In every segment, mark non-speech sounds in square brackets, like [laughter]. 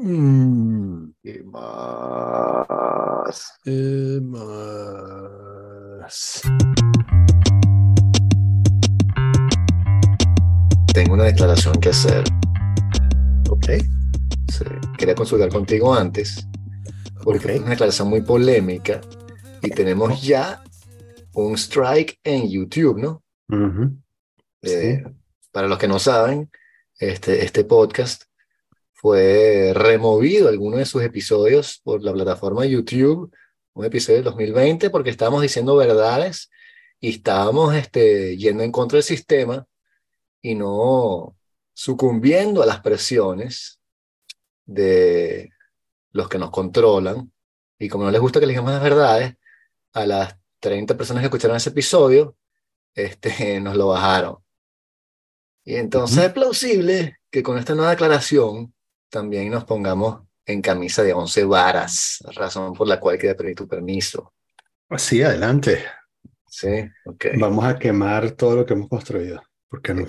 Mm, ¿Qué más? ¿qué más? Tengo una declaración que hacer. Ok. Sí. Quería consultar contigo antes, porque es una declaración muy polémica y tenemos ya un strike en YouTube, ¿no? Ujú. Eh, Para los que no saben, este, este podcast fue removido alguno de sus episodios por la plataforma YouTube, un episodio del 2020, porque estábamos diciendo verdades y estábamos este, yendo en contra del sistema y no sucumbiendo a las presiones de los que nos controlan. Y como no les gusta que les digamos las verdades, a las 30 personas que escucharon ese episodio, este, [laughs] nos lo bajaron. Y entonces Ujú. es plausible que con esta nueva declaración también nos pongamos en camisa de 11 varas, razón por la cual quería pedir tu permiso. Sí, adelante. Sí, ok. Vamos a quemar todo lo que hemos construido. ¿Por qué no?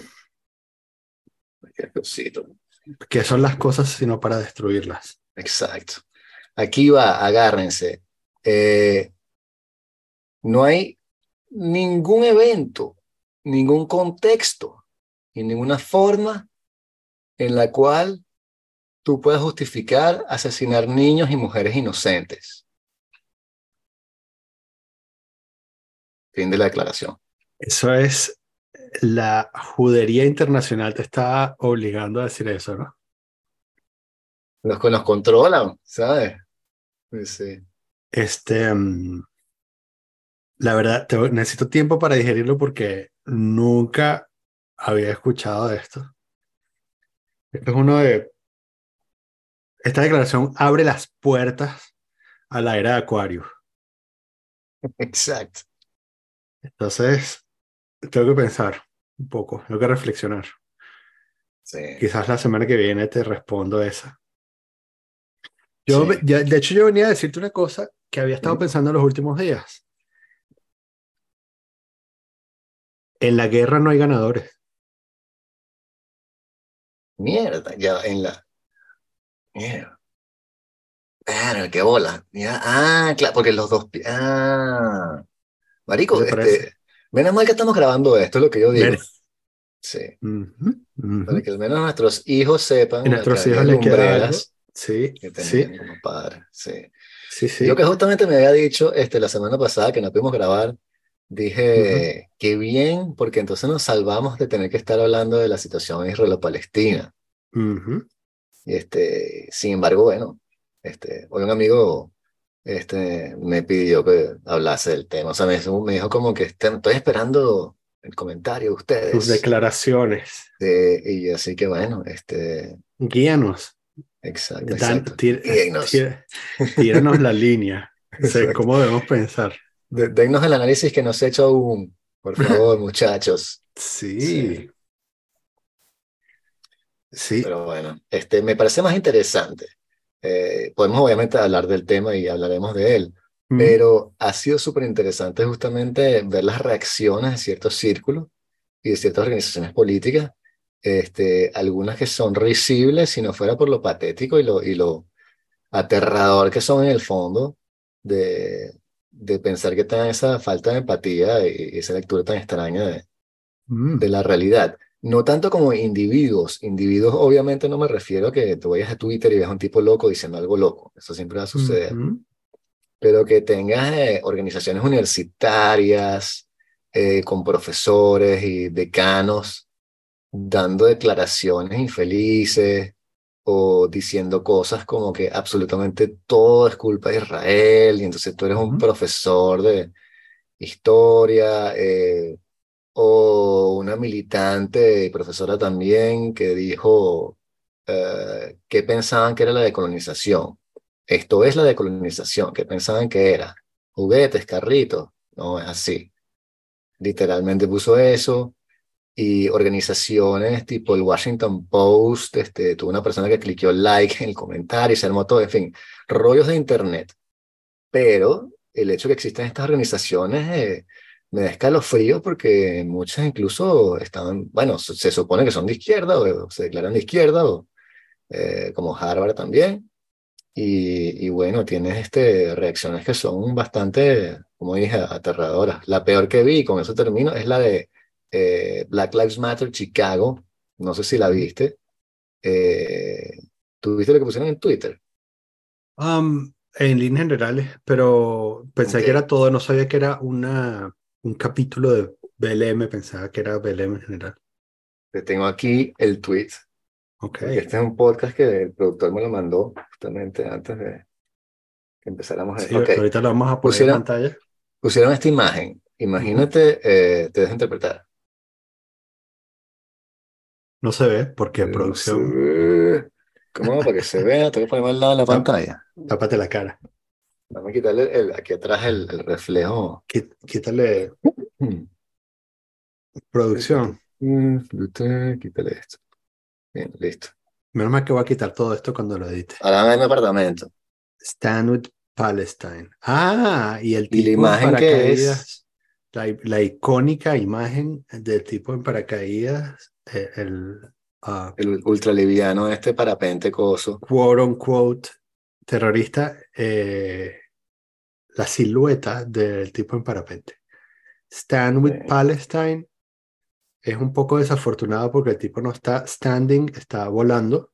¿Qué son las cosas sino para destruirlas? Exacto. Aquí va, agárrense. Eh, no hay ningún evento, ningún contexto y ninguna forma en la cual tú puedas justificar asesinar niños y mujeres inocentes. Fin de la declaración. Eso es la judería internacional te está obligando a decir eso, ¿no? Los que nos controlan, ¿sabes? Pues sí. Este, mm, la verdad, te- necesito tiempo para digerirlo porque nunca había escuchado de esto. Esto es uno de... Esta declaración abre las puertas a la era de Acuario. Exacto. Entonces, tengo que pensar un poco, tengo que reflexionar. Sí. Quizás la semana que viene te respondo esa. Yo, Sí. ve- ya- de hecho, yo venía a decirte una cosa que había estado pensando en los últimos días. En la guerra no hay ganadores. Mierda, ya en la. Claro, qué bola. Ah, claro, porque los dos. Ah. Marico, ¿Qué te este. Menos mal que estamos grabando esto, es lo que yo digo. Sí. Para que al menos nuestros hijos sepan Y nuestros hijos les queda Sí, que sí, como padres. Sí. sí, sí. Yo que justamente me había dicho este, la semana pasada que no pudimos grabar, dije, qué bien, porque entonces nos salvamos de tener que estar hablando de la situación israelo-palestina. Y este, sin embargo, bueno, este, hoy un amigo este, me pidió que hablase del tema. O sea, me, me dijo como que estoy esperando el comentario de ustedes. declaraciones. Eh, y así que bueno, este, Guíanos. exacto, Dan- exacto. tíranos la línea. [laughs] O sea. ¿Cómo debemos pensar? De- Dennos el análisis que nos he hecho aún, por favor, [laughs] muchachos. Sí. Sí. Sí. Pero bueno, este, me parece más interesante. Eh, podemos obviamente hablar del tema y hablaremos de él, Mm. pero ha sido súper interesante justamente ver las reacciones de ciertos círculos y de ciertas organizaciones políticas, este, algunas que son risibles si no fuera por lo patético y lo, y lo aterrador que son en el fondo de, de pensar que tengan esa falta de empatía y, esa lectura tan extraña de, Mm. de la realidad. No tanto como individuos. Individuos, obviamente, no me refiero a que te vayas a Twitter y veas a un tipo loco diciendo algo loco. Eso siempre va a suceder. Pero que tengas eh, organizaciones universitarias eh, con profesores y decanos dando declaraciones infelices o diciendo cosas como que absolutamente todo es culpa de Israel y entonces tú eres un profesor de historia. eh, o una militante y profesora también que dijo eh, que pensaban que era la decolonización. Esto es la decolonización, que pensaban que era juguetes, carritos. No es así. Literalmente puso eso. Y organizaciones tipo el Washington Post, este, tuvo una persona que cliqueó like en el comentario y se armó todo, en fin, rollos de internet. Pero el hecho de que existen estas organizaciones eh, me da escalofrío porque muchas incluso estaban, bueno, se, se supone que son de izquierda o, se declaran de izquierda o eh, como Harvard también. Y, y, bueno, tienes este, reacciones que son bastante, como dije, aterradoras. La peor que vi, con eso termino, es la de eh, Black Lives Matter Chicago. No sé si la viste. Eh, ¿Tú viste lo que pusieron en Twitter? Um, en líneas generales, pero pensé que era todo, no sabía que era una, un capítulo de BLM, pensaba que era BLM en general. Te tengo aquí el tweet. Ok. Este es un podcast que el productor me lo mandó justamente antes de que empezáramos a sí, Ahorita lo vamos a poner pusieron, en pantalla. Pusieron esta imagen. Imagínate, eh, te dejo interpretar. No se ve porque no producción. ¿Cómo? Para que se vea, tengo que ponerme al lado de la pantalla. Tápate la cara. Vamos a quitarle el, aquí atrás el, el reflejo. Quítale. [clears throat] Producción. Quítale esto. Bien, listo. Menos mal que voy a quitar todo esto cuando lo edite. Ahora en mi apartamento. Stand with Palestine. Ah, y el tipo ¿Y la imagen que es? La, la, icónica imagen del tipo en paracaídas, eh, el, uh, el ultraliviano este parapente coso. Quote unquote terrorista, eh, la silueta del tipo en parapente. Stand with. Palestine es un poco desafortunado porque el tipo no está standing, está volando.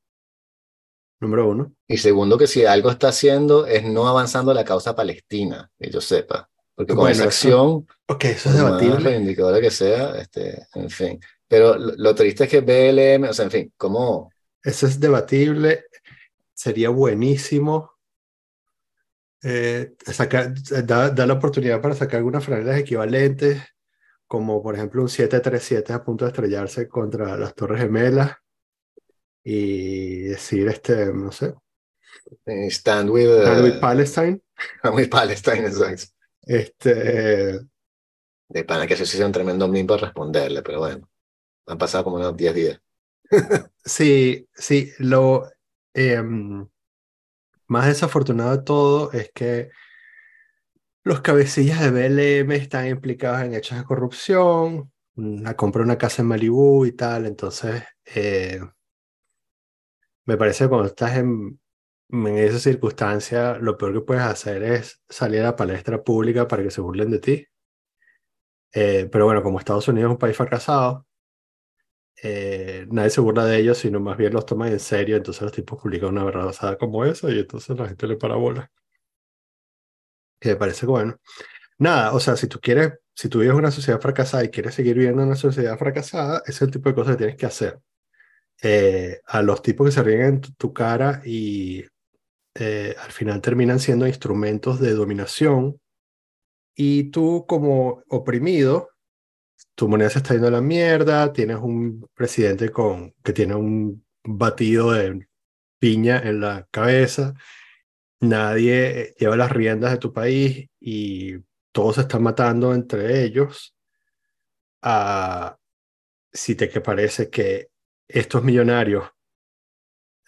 Número uno. Y segundo, que si algo está haciendo es no avanzando la causa palestina, que yo sepa. Porque con bueno, esa acción, ok, eso es debatible. indicadora que sea, este, en fin. Pero lo, lo, triste es que BLM, o sea, en fin, ¿cómo? Eso es debatible. Sería buenísimo eh, da, da, la oportunidad para sacar algunas franelas equivalentes como por ejemplo un 737 a punto de estrellarse contra las Torres Gemelas y decir, este, no sé. Stand with, uh, stand with Palestine. Stand with Palestine, exacto. Este. De pana que eso sí un tremendo meme para responderle, pero bueno, han pasado como unos 10 días. [laughs] sí, sí, lo eh, más desafortunado de todo es que los cabecillas de BLM están implicados en hechos de corrupción, la compra una casa en Malibú y tal, entonces eh, me parece que cuando estás en, en esa circunstancia, lo peor que puedes hacer es salir a la palestra pública para que se burlen de ti. Eh, pero bueno, como Estados Unidos es un país fracasado, eh, nadie se burla de ellos, sino más bien los toma en serio, entonces los tipos publican una verdad como esa y entonces la gente le para bola que me parece bueno. Nada, o sea, si tú quieres, si tú vives una sociedad fracasada y quieres seguir viviendo en una sociedad fracasada, ese es el tipo de cosas que tienes que hacer. Eh, a los tipos que se ríen en tu, tu cara y eh, al final terminan siendo instrumentos de dominación y tú como oprimido, tu moneda se está yendo a la mierda, tienes un presidente con, que tiene un batido de piña en la cabeza nadie lleva las riendas de tu país y todos se están matando entre ellos, a, si te que parece que estos millonarios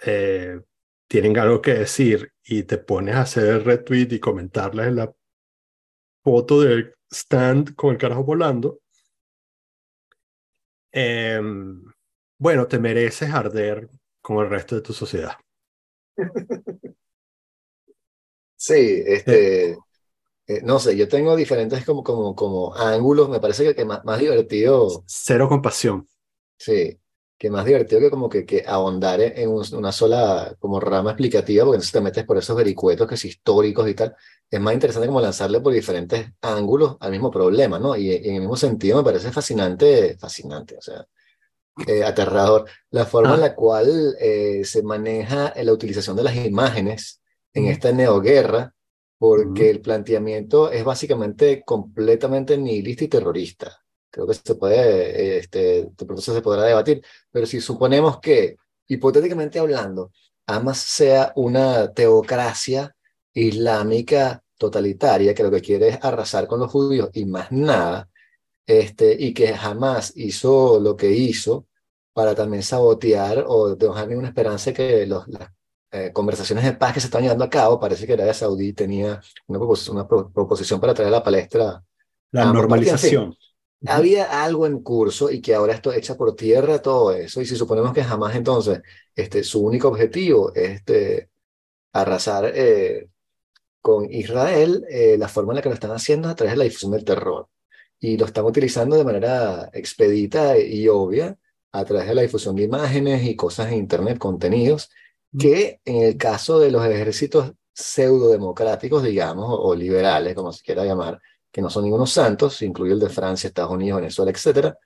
eh, tienen algo que decir y te pones a hacer el retweet y comentarles en la foto del stand con el carajo volando, eh, bueno, te mereces arder con el resto de tu sociedad. Sí, este, eh, no sé, yo tengo diferentes como, como, como ángulos, me parece que, que más, más divertido. Cero compasión. Sí, que más divertido que como que, que ahondar en un, una sola como rama explicativa, porque entonces te metes por esos vericuetos que es históricos y tal. Es más interesante como lanzarle por diferentes ángulos al mismo problema, ¿no? Y, y en el mismo sentido me parece fascinante, fascinante, o sea, eh, aterrador, la forma Ah. en la cual eh, se maneja la utilización de las imágenes en esta neoguerra, porque Ujú. el planteamiento es básicamente completamente nihilista y terrorista. Creo que se puede, este, de pronto se podrá debatir, pero si suponemos que, hipotéticamente hablando, Hamas sea una teocracia islámica totalitaria que lo que quiere es arrasar con los judíos y más nada, este, y que jamás hizo lo que hizo para también sabotear o dejar ninguna esperanza que los, las eh, conversaciones de paz que se están llevando a cabo, parece que Arabia Saudí tenía una, propos una pro proposición para traer a la palestra La normalización. Había algo en curso y que ahora esto echa por tierra todo eso. Y si suponemos que jamás entonces este, su único objetivo es este, arrasar eh, con Israel, eh, la forma en la que lo están haciendo es a través de la difusión del terror. Y lo están utilizando de manera expedita y obvia a través de la difusión de imágenes y cosas en Internet, contenidos, que en el caso de los ejércitos pseudo-democráticos, digamos, o, liberales, como se quiera llamar, que no son ningunos santos, incluye el de Francia, Estados Unidos, Venezuela, etcétera,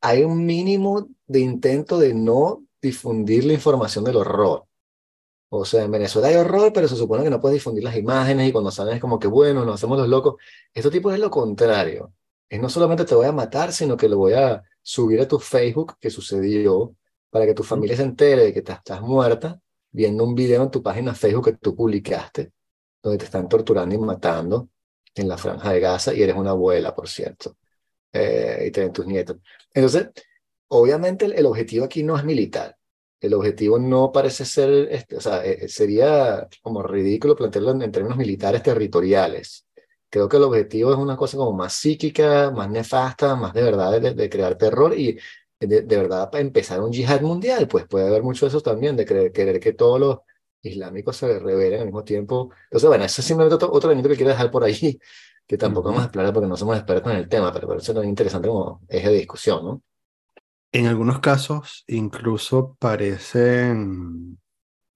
hay un mínimo de intento de no difundir la información del horror. O sea, en Venezuela hay horror, pero se supone que no puedes difundir las imágenes y cuando salen es como que, bueno, nos hacemos los locos. Esto tipo es lo contrario. Es no solamente te voy a matar, sino que lo voy a subir a tu Facebook, que sucedió, para que tu familia se entere de que estás muerta, viendo un video en tu página Facebook que tú publicaste, donde te están torturando y matando en la franja de Gaza y eres una abuela, por cierto, eh, y tienen tus nietos. Entonces, obviamente el, objetivo aquí no es militar. El objetivo no parece ser, este, o sea, eh, eh, sería como ridículo plantearlo en, términos militares territoriales. Creo que el objetivo es una cosa como más psíquica, más nefasta, más de verdad de, crear terror y de, de, verdad empezar un yihad mundial, pues puede haber mucho de eso también, de querer que todos los islámicos se revelen al mismo tiempo. Entonces, bueno, eso es simplemente otro, otro elemento que quiero dejar por ahí, [laughs] que tampoco vamos a explorar porque no somos expertos en el tema, pero por eso es interesante como eje de discusión, ¿no? En algunos casos incluso parecen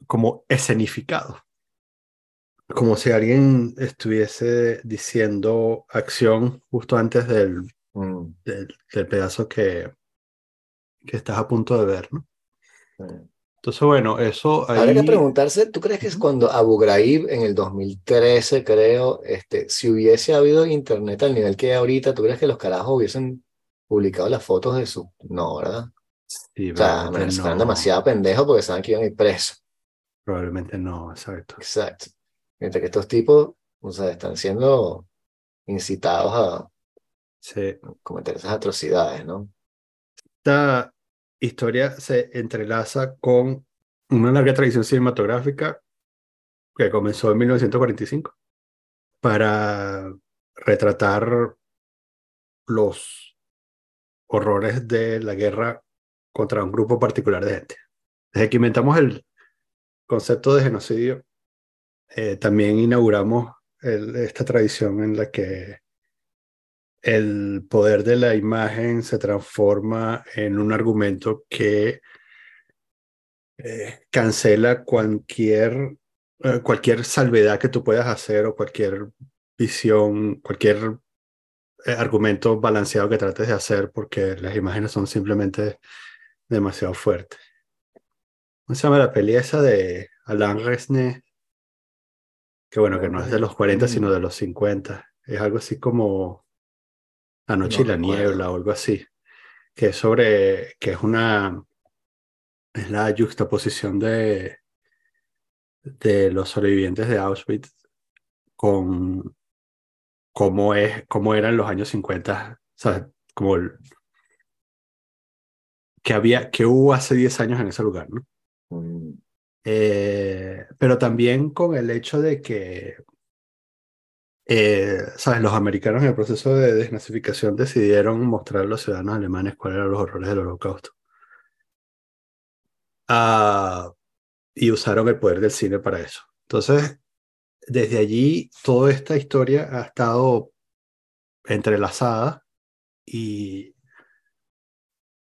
como escenificados. Como si alguien estuviese diciendo acción justo antes del, mm. del, pedazo que, que estás a punto de ver, ¿no? Entonces, bueno, eso ahí... Habría que preguntarse, ¿tú crees que es cuando Abu Ghraib en el 2013, creo, este, si hubiese habido internet al nivel que hay ahorita, ¿tú crees que los carajos hubiesen publicado las fotos de su... No, ¿verdad? Sí, o sea, me están demasiado pendejos porque saben que iban a ir presos. Probablemente no, exacto. Exacto. Mientras que estos tipos, o sea, están siendo incitados a sí. cometer esas atrocidades, ¿no? Esta historia se entrelaza con una larga tradición cinematográfica que comenzó en 1945 para retratar los horrores de la guerra contra un grupo particular de gente. Desde que inventamos el concepto de genocidio, eh, también inauguramos esta tradición en la que el poder de la imagen se transforma en un argumento que eh, cancela cualquier, eh, cualquier salvedad que tú puedas hacer o cualquier visión, cualquier eh, argumento balanceado que trates de hacer porque las imágenes son simplemente demasiado fuertes. ¿Cómo se llama la peli esa de Alain Resnais? Que bueno, que no es de los 40, sino de los 50. Es algo así como la noche y la niebla o algo así, que es sobre, que es una, es la juxtaposición de, de los sobrevivientes de Auschwitz con cómo, es, cómo eran los años 50, ¿sabes? Como el, que había, que hubo hace 10 años en ese lugar, ¿no? Mm. Eh, pero también con el hecho de que eh, ¿sabes? Los americanos en el proceso de desnazificación decidieron mostrar a los ciudadanos alemanes cuáles eran los horrores del holocausto. Ah, y usaron el poder del cine para eso. Entonces, desde allí, toda esta historia ha estado entrelazada y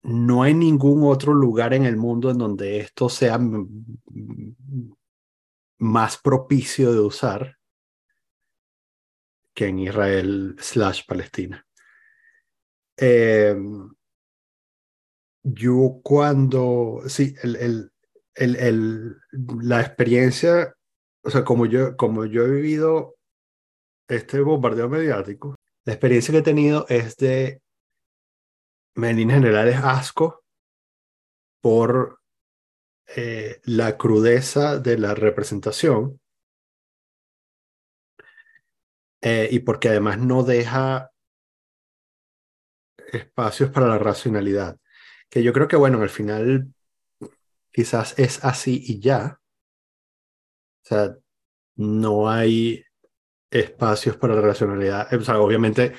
no hay ningún otro lugar en el mundo en donde esto sea más propicio de usar que en Israel slash Palestina. Eh, yo cuando, sí, la experiencia, o sea, como yo, como yo he vivido este bombardeo mediático, la experiencia que he tenido es de, en líneas generales, asco por eh, la crudeza de la representación Eh, y porque además no deja espacios para la racionalidad. Que yo creo que, bueno, al final quizás es así y ya. O sea, no hay espacios para la racionalidad. O sea, obviamente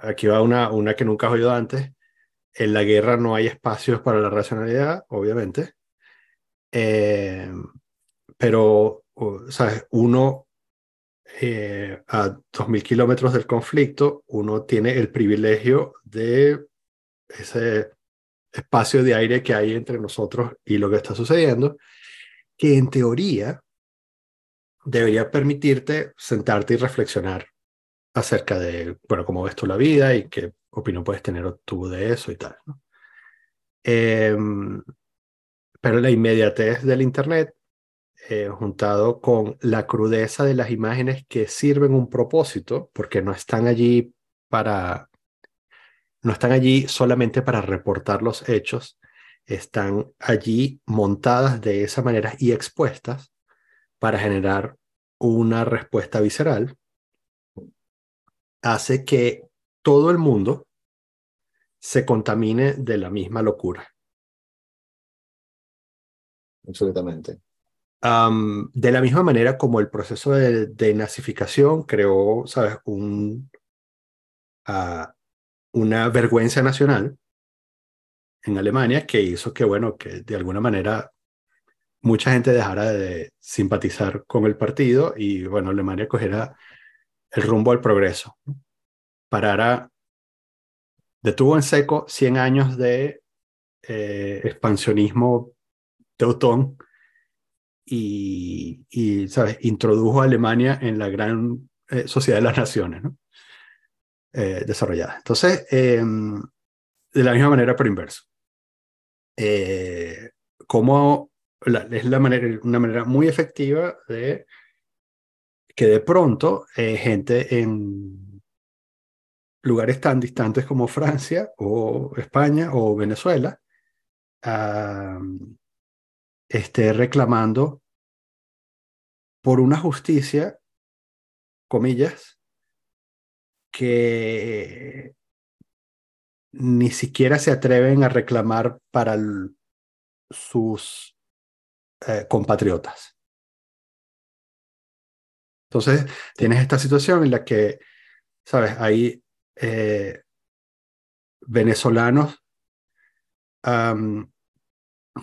aquí va una, una que nunca has oído antes. En la guerra no hay espacios para la racionalidad, obviamente. Eh, pero, ¿sabes? Uno eh, a 2.000 kilómetros del conflicto, uno tiene el privilegio de ese espacio de aire que hay entre nosotros y lo que está sucediendo, que en teoría debería permitirte sentarte y reflexionar acerca de, bueno, cómo ves tú la vida y qué opinión puedes tener tú de eso y tal. Em, pero la inmediatez del Internet, eh, juntado con la crudeza de las imágenes que sirven un propósito, porque no están allí para, no están allí solamente para reportar los hechos, están allí montadas de esa manera y expuestas para generar una respuesta visceral, hace que todo el mundo se contamine de la misma locura. Absolutamente. De la misma manera como el proceso de, denazificación creó, ¿sabes?, ah, una vergüenza nacional en Alemania que hizo que, bueno, que de alguna manera mucha gente dejara de simpatizar con el partido y, bueno, Alemania cogiera el rumbo al progreso. Parara, detuvo en seco 100 años de eh, expansionismo teutón y, ¿sabes? introdujo a Alemania en la gran eh, sociedad de las naciones eh, desarrollada. Entonces, em, de la misma manera, pero inverso. Eh, ¿Cómo es la manera, una manera muy efectiva de que de pronto gente en lugares tan distantes como Francia o España o Venezuela esté reclamando por una justicia, comillas, que ni siquiera se atreven a reclamar para sus eh, compatriotas. Entonces, tienes esta situación en la que, ¿sabes? Hay eh, venezolanos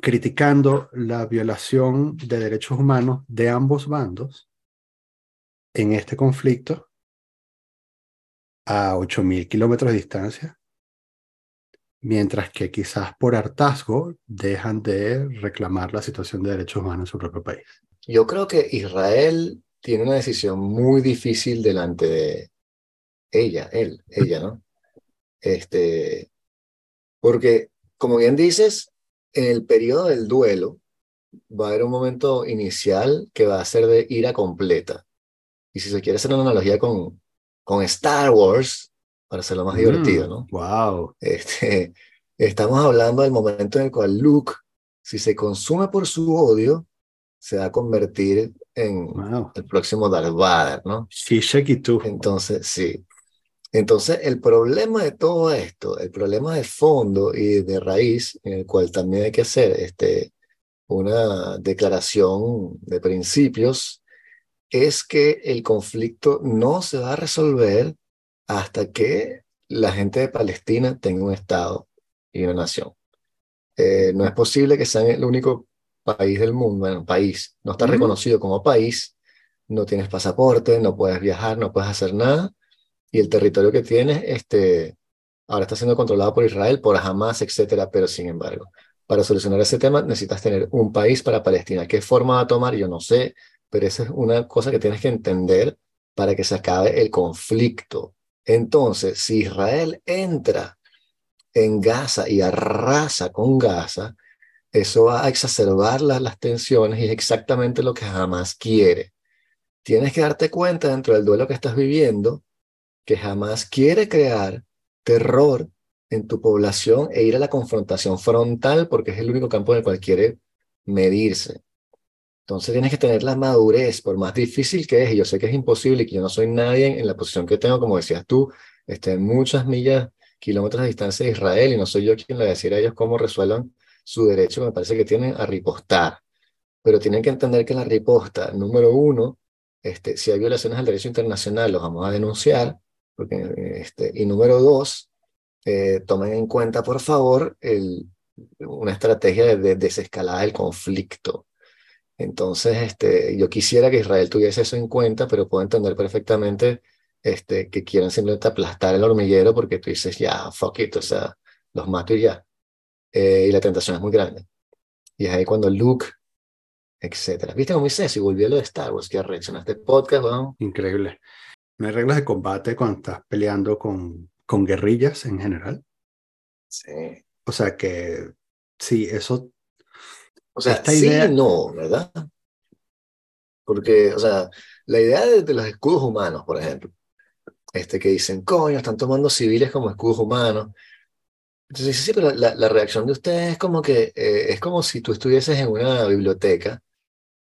criticando la violación de derechos humanos de ambos bandos en este conflicto a 8.000 kilómetros de distancia, mientras que quizás por hartazgo dejan de reclamar la situación de derechos humanos en su propio país. Yo creo que Israel tiene una decisión muy difícil delante de ella, él, ella, ¿no? Este, porque, como bien dices, en el periodo del duelo va a haber un momento inicial que va a ser de ira completa. Y si se quiere hacer una analogía con, con Star Wars, para hacerlo más divertido, ¿no? Wow. Este, [laughs] estamos hablando del momento en el cual Luke, si se consume por su odio, se va a convertir en el próximo Darth Vader, ¿no? Sí, y tú. Entonces, sí. Entonces, el problema de todo esto, el problema de fondo y de raíz, en el cual también hay que hacer este, una declaración de principios, es que el conflicto no se va a resolver hasta que la gente de Palestina tenga un Estado y una nación. Eh, no es posible que sean el único país del mundo, bueno, país, no está reconocido como país, no tienes pasaporte, no puedes viajar, no puedes hacer nada, y el territorio que tienes este, ahora está siendo controlado por Israel, por Hamas, etcétera, pero sin embargo, para solucionar ese tema necesitas tener un país para Palestina. ¿Qué forma va a tomar? Yo no sé, pero esa es una cosa que tienes que entender para que se acabe el conflicto. Entonces, si Israel entra en Gaza y arrasa con Gaza, eso va a exacerbar las, las tensiones y es exactamente lo que Hamas quiere. Tienes que darte cuenta dentro del duelo que estás viviendo que jamás quiere crear terror en tu población e ir a la confrontación frontal porque es el único campo en el cual quiere medirse. Entonces tienes que tener la madurez, por más difícil que es, y yo sé que es imposible y que yo no soy nadie en la posición que tengo, como decías tú, este, muchas millas, kilómetros de distancia de Israel, y no soy yo quien le decir a ellos cómo resuelvan su derecho, me parece que tienen a ripostar. Pero tienen que entender que la riposta, número uno, este, si hay violaciones al derecho internacional, los vamos a denunciar, Porque, este, y número dos, eh, tomen en cuenta, por favor, el, una estrategia de, desescalada del conflicto. Entonces, este, yo quisiera que Israel tuviese eso en cuenta, pero puedo entender perfectamente este, que quieran simplemente aplastar el hormiguero porque tú dices, ya, fuck it, o sea, los mato y ya. Eh, y la tentación es muy grande. Y es ahí cuando Luke, etcétera. ¿Viste hice eso? Y volvió a lo de Star Wars, que reaccionaste podcast, ¿no? Increíble. ¿No hay reglas de combate cuando estás peleando con, con guerrillas en general? Sí. O sea que, sí, eso... O sea, esta sí idea... no, ¿verdad? Porque, o sea, la idea de, de los escudos humanos, por ejemplo, este, que dicen, coño, están tomando civiles como escudos humanos. Entonces, sí, sí, pero la, la reacción de ustedes es como que eh, es como si tú estuvieses en una biblioteca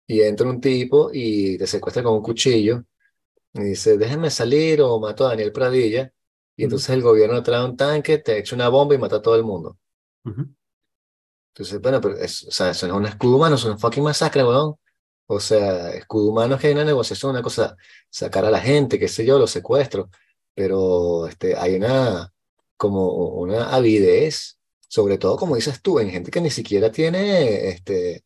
y entra un tipo y te secuestra con un cuchillo y dice, déjenme salir o mato a Daniel Pradilla. Y entonces el gobierno trae un tanque, te echa una bomba y mata a todo el mundo. Entonces, bueno, pero es, o sea, eso no es un escudo humano, es una fucking masacre, weón. O sea, escudo humano es que hay una negociación, una cosa, sacar a la gente, qué sé yo, los secuestros, pero este, hay una, como una avidez, sobre todo como dices tú, en gente que ni siquiera tiene este,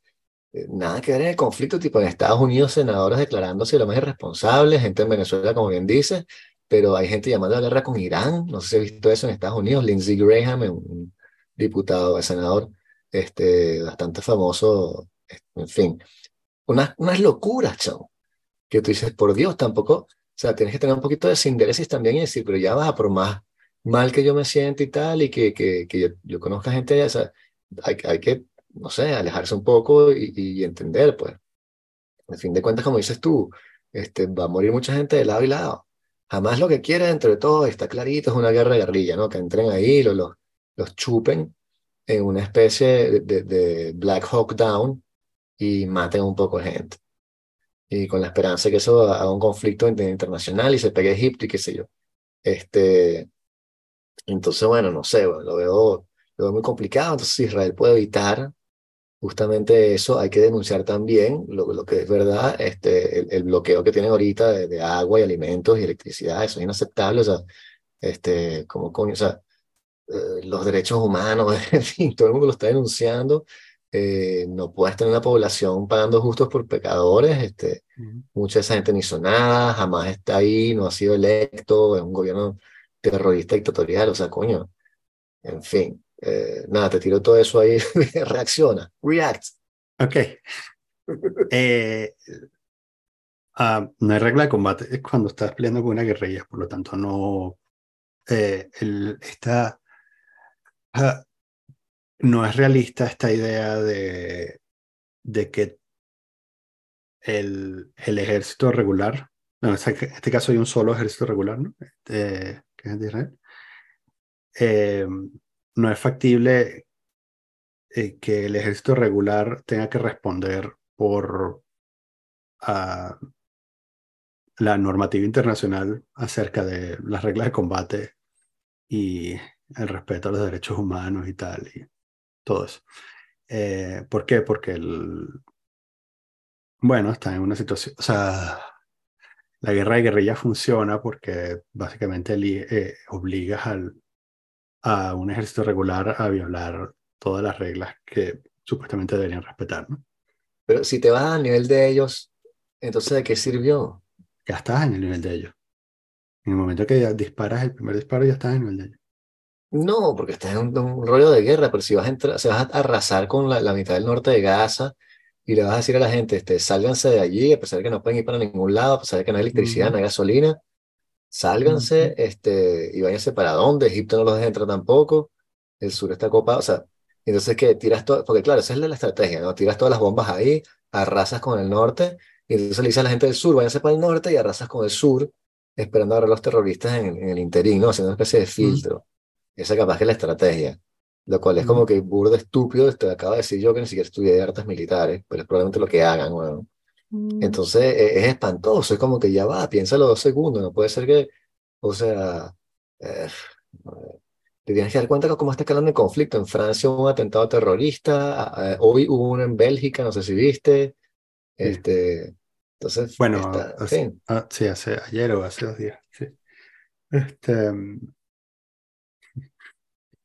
nada que ver en el conflicto, tipo en Estados Unidos, senadores declarándose lo más irresponsables, gente en Venezuela, como bien dices, pero hay gente llamando a la guerra con Irán, no sé si has visto eso en Estados Unidos, Lindsey Graham, un diputado, senador, este, bastante famoso, en fin, unas, unas locuras, chao. Que tú dices, por Dios, tampoco, o sea, tienes que tener un poquito de sinderesis también y decir, pero ya va, por más mal que yo me siento y tal, y que, que, que yo, yo conozca gente, o sea, hay, hay que, no sé, alejarse un poco y, entender, pues. Al fin de cuentas, como dices tú, este, va a morir mucha gente de lado y lado. Jamás lo que quieren entre todos, está clarito, es una guerra de guerrilla, ¿no? Que entren ahí, los, los, chupen en una especie de, Black Hawk Down, y maten un poco de gente. Y con la esperanza de que eso haga un conflicto internacional y se pegue Egipto y qué sé yo. Este, entonces, bueno, no sé, lo, veo, lo veo muy complicado. Entonces, Israel puede evitar justamente eso, hay que denunciar también lo, lo que es verdad, este, el, bloqueo que tienen ahorita de, agua y alimentos y electricidad, eso es inaceptable, o sea, este, como coño, o sea, eh, los derechos humanos, [laughs] en fin, todo el mundo lo está denunciando eh, no puedes tener una población pagando justos por pecadores, este, mucha de esa gente ni hizo nada, jamás está ahí, no ha sido electo, es un gobierno terrorista dictatorial, o sea, coño, en fin, eh, nada, te tiro todo eso ahí, [laughs] reacciona, react. Ok. Eh, uh, no hay regla de combate, es cuando estás peleando con una guerrilla, por lo tanto no, el, esta, uh, no es realista esta idea de, de que el, el ejército regular, en este caso hay un solo ejército regular, ¿no? Este, que es de Israel, eh, no es factible eh, que el ejército regular tenga que responder por uh, la normativa internacional acerca de las reglas de combate y el respeto a los derechos humanos y tal. Y, todo eso. Eh, ¿Por qué? Porque el, bueno, está en una situación, o sea, la guerra de guerrilla funciona porque básicamente eh, obligas al, a un ejército regular a violar todas las reglas que supuestamente deberían respetar, ¿no? Pero si te vas al nivel de ellos, entonces ¿de qué sirvió? Ya estás en el nivel de ellos. En el momento que disparas el primer disparo, ya estás en el nivel de ellos. No, porque estás en un, rollo de guerra, pero si vas a entrar, se vas a arrasar con la, mitad del norte de Gaza y le vas a decir a la gente, este, sálganse de allí, a pesar de que no pueden ir para ningún lado, a pesar de que no hay electricidad, no hay gasolina, sálganse este, y váyanse para dónde, Egipto no los deja entrar tampoco, el sur está copado, o sea, entonces que tiras todo, porque claro, esa es la estrategia, ¿no? Tiras todas las bombas ahí, arrasas con el norte, y entonces le dices a la gente del sur, váyanse para el norte y arrasas con el sur, esperando a ver a los terroristas en, en el interín, ¿no? Haciendo una especie de filtro. Esa capaz que es la estrategia. Lo cual es como que burdo estúpido, te acabo de decir yo que ni siquiera estudié artes militares, pero es probablemente lo que hagan, bueno. Mm. Entonces e, es, espantoso, es como que ya va, piénsalo dos segundos, no puede ser que, o sea, eh, te tienes que dar cuenta de cómo está escalando el conflicto. En Francia hubo un atentado terrorista, hoy hubo uno en Bélgica, no sé si viste. Este, entonces, bueno, sí, hace, ayer o hace dos días. Sí. Este,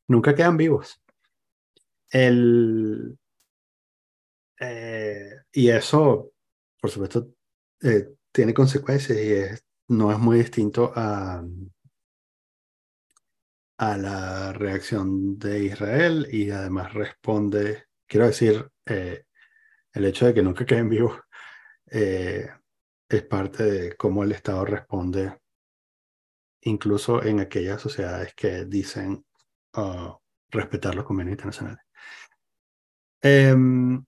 nunca quedan vivos. El, eh, y eso, por supuesto, eh, tiene consecuencias y no es muy distinto a, a la reacción de Israel y además responde, quiero decir, eh, el hecho de que nunca queden vivos eh, es parte de cómo el Estado responde, incluso en aquellas sociedades que dicen uh, respetar los convenios internacionales. Em,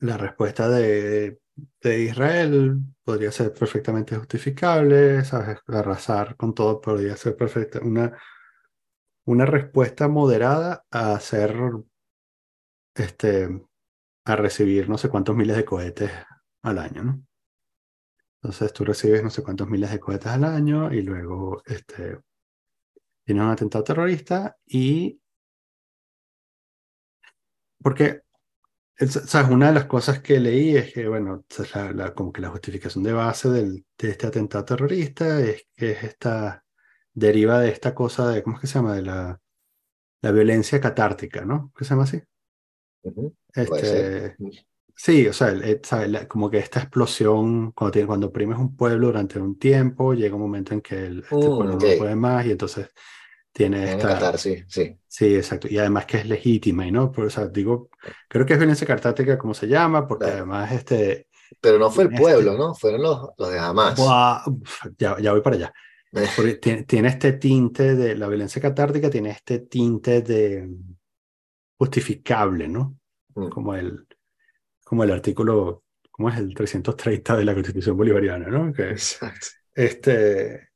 la respuesta de, de, Israel podría ser perfectamente justificable. Arrasar con todo podría ser perfecta. Una, una respuesta moderada a hacer este, a recibir no sé cuántos miles de cohetes al año, ¿no? Entonces tú recibes no sé cuántos miles de cohetes al año y luego este, tiene un atentado terrorista y... Porque, ¿sabes? Una de las cosas que leí es que, bueno, la, como que la justificación de base del, de este atentado terrorista es que es esta, deriva de esta cosa de, ¿cómo es que se llama? De la, la violencia catártica, ¿no? ¿Qué se llama así? Este, sí, o sea, como que esta explosión, cuando, tiene, cuando oprimes un pueblo durante un tiempo, llega un momento en que el, este mm, pueblo no puede más y entonces tiene esta... sí, sí. Sí, exacto. Y además que es legítima, y ¿no? o sea, digo, creo que es violencia cartática como se llama, porque además este... Pero no fue el pueblo, ¿no? Fueron los, los de Hamas. ya, ya voy para allá. [laughs] tiene, tiene, este tinte de la violencia catártica, tiene este tinte de justificable, ¿no? Mm. como el, como el artículo, como es el 330 de la Constitución Bolivariana, ¿no? Que, Exacto. Este,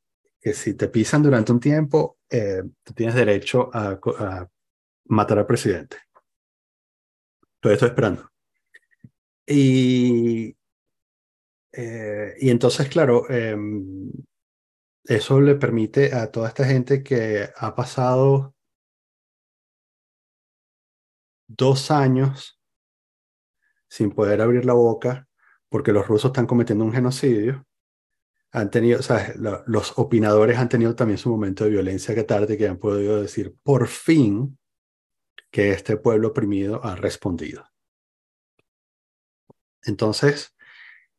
que si te pisan durante un tiempo, eh, tú tienes derecho a, matar al presidente. Todavía estoy esperando. Y, eh, y entonces, claro, em, eso le permite a toda esta gente que ha pasado dos años sin poder abrir la boca porque los rusos están cometiendo un genocidio. Han tenido, sea, los opinadores han tenido también su momento de violencia tarde que han podido decir por fin que este pueblo oprimido ha respondido. Entonces,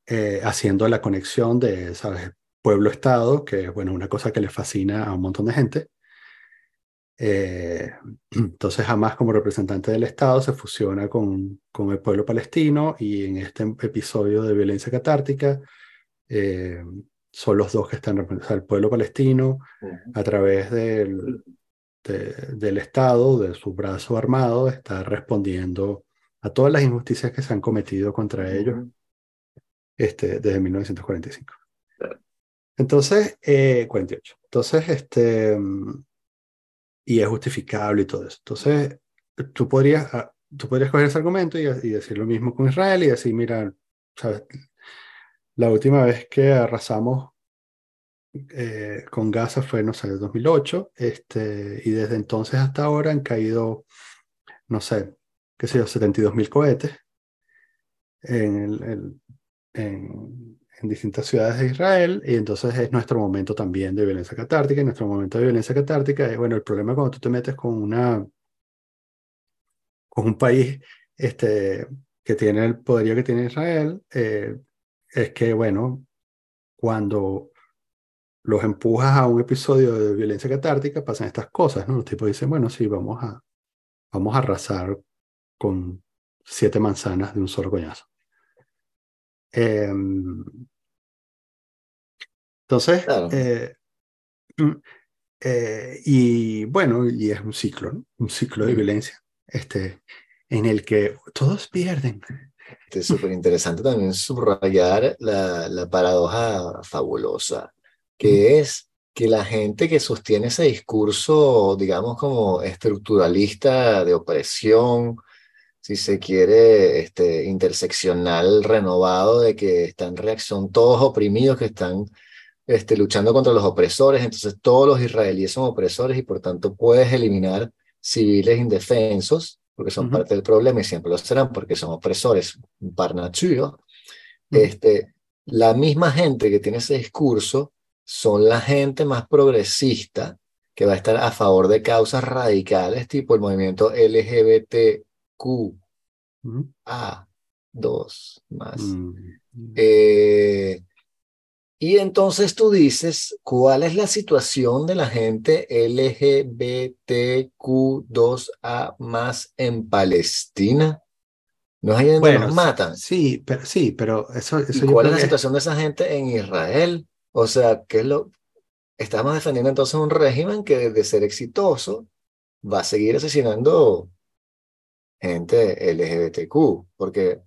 eh, haciendo la conexión de, ¿sabes? Pueblo-Estado, que es bueno, una cosa que le fascina a un montón de gente, eh, [clears throat] entonces Hamas como representante del Estado se fusiona con, con, el pueblo palestino y en este episodio de violencia catártica eh, son los dos que están representando el pueblo palestino a través del, del Estado, de su brazo armado, está respondiendo a todas las injusticias que se han cometido contra ellos este, desde 1945. Entonces, 48. Eh, Entonces, este, y es justificable y todo eso. Entonces, tú podrías, ah, tú podrías coger ese argumento y, decir lo mismo con Israel y decir, mira, ¿sabes? La última vez que arrasamos eh, con Gaza fue, no sé, en 2008, este, y desde entonces hasta ahora han caído, no sé, qué sé yo, 72 mil cohetes en, el, en, en distintas ciudades de Israel y entonces es nuestro momento también de violencia catártica y nuestro momento de violencia catártica es, bueno, el problema cuando tú te metes con una con un país este, que tiene el poderío que tiene Israel, eh, es que, bueno, cuando los empujas a un episodio de violencia catártica, pasan estas cosas, ¿no? Los tipos dicen, bueno, sí, vamos a, vamos a arrasar con siete manzanas de un solo coñazo. Em, entonces, eh, mm, eh, y bueno, y es un ciclo, ¿no? un ciclo de violencia, este, en el que todos pierden. Es súper interesante también subrayar la, la paradoja fabulosa, que es que la gente que sostiene ese discurso, digamos, como estructuralista de opresión, si se quiere, este, interseccional renovado de que están reacción todos oprimidos, que están este, luchando contra los opresores, entonces todos los israelíes son opresores y por tanto puedes eliminar civiles indefensos, porque son parte del problema y siempre lo serán porque son opresores, par este, la misma gente que tiene ese discurso son la gente más progresista que va a estar a favor de causas radicales tipo el movimiento LGBTQ a dos más. Mm. Eh, y entonces tú dices, ¿cuál es la situación de la gente LGBTQ2A más en Palestina? ¿No es ahí donde nos matan? Sí, pero sí, pero eso, ¿Y eso cuál es la que- situación de esa gente en Israel? O sea, ¿qué es lo...? Estamos defendiendo entonces un régimen que de ser exitoso va a seguir asesinando gente LGBTQ, porque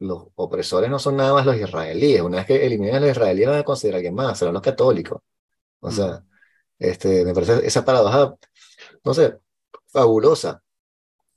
los opresores no son nada más los israelíes. Una vez que eliminen a los israelíes van a considerar a alguien más, serán los católicos. O sea, este, me parece esa paradoja, no sé, fabulosa.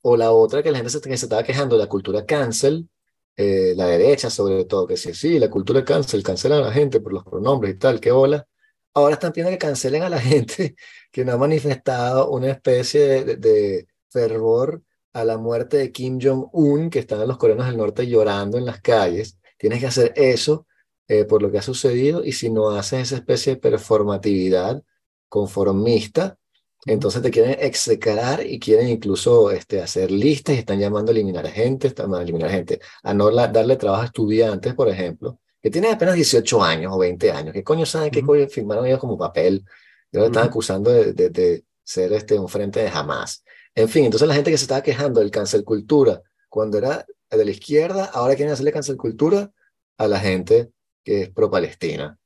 O la otra que la gente se, que se estaba quejando, la cultura cancel, eh, la derecha sobre todo, que sí, sí, la cultura cancel, cancelan a la gente por los pronombres y tal, qué bola. Ahora están pidiendo que cancelen a la [laughs] gente que no ha manifestado una especie de- de fervor a la muerte de Kim Jong-un, que están los coreanos del norte llorando en las calles. Tienes que hacer eso eh, por lo que ha sucedido y si no haces esa especie de performatividad conformista, entonces te quieren execrar y quieren incluso este, hacer listas y están llamando a eliminar gente, están a eliminar gente, a no la- darle trabajo a estudiantes, por ejemplo, que tienen apenas 18 años o 20 años. ¿Qué coño saben qué Ujú. coño firmaron ellos como papel? Yo lo están Ujú. acusando de, de- de ser este, un frente de jamás. En fin, entonces la gente que se estaba quejando del cancel cultura cuando era de la izquierda, ahora quieren hacerle cancel cultura a la gente que es pro Palestina.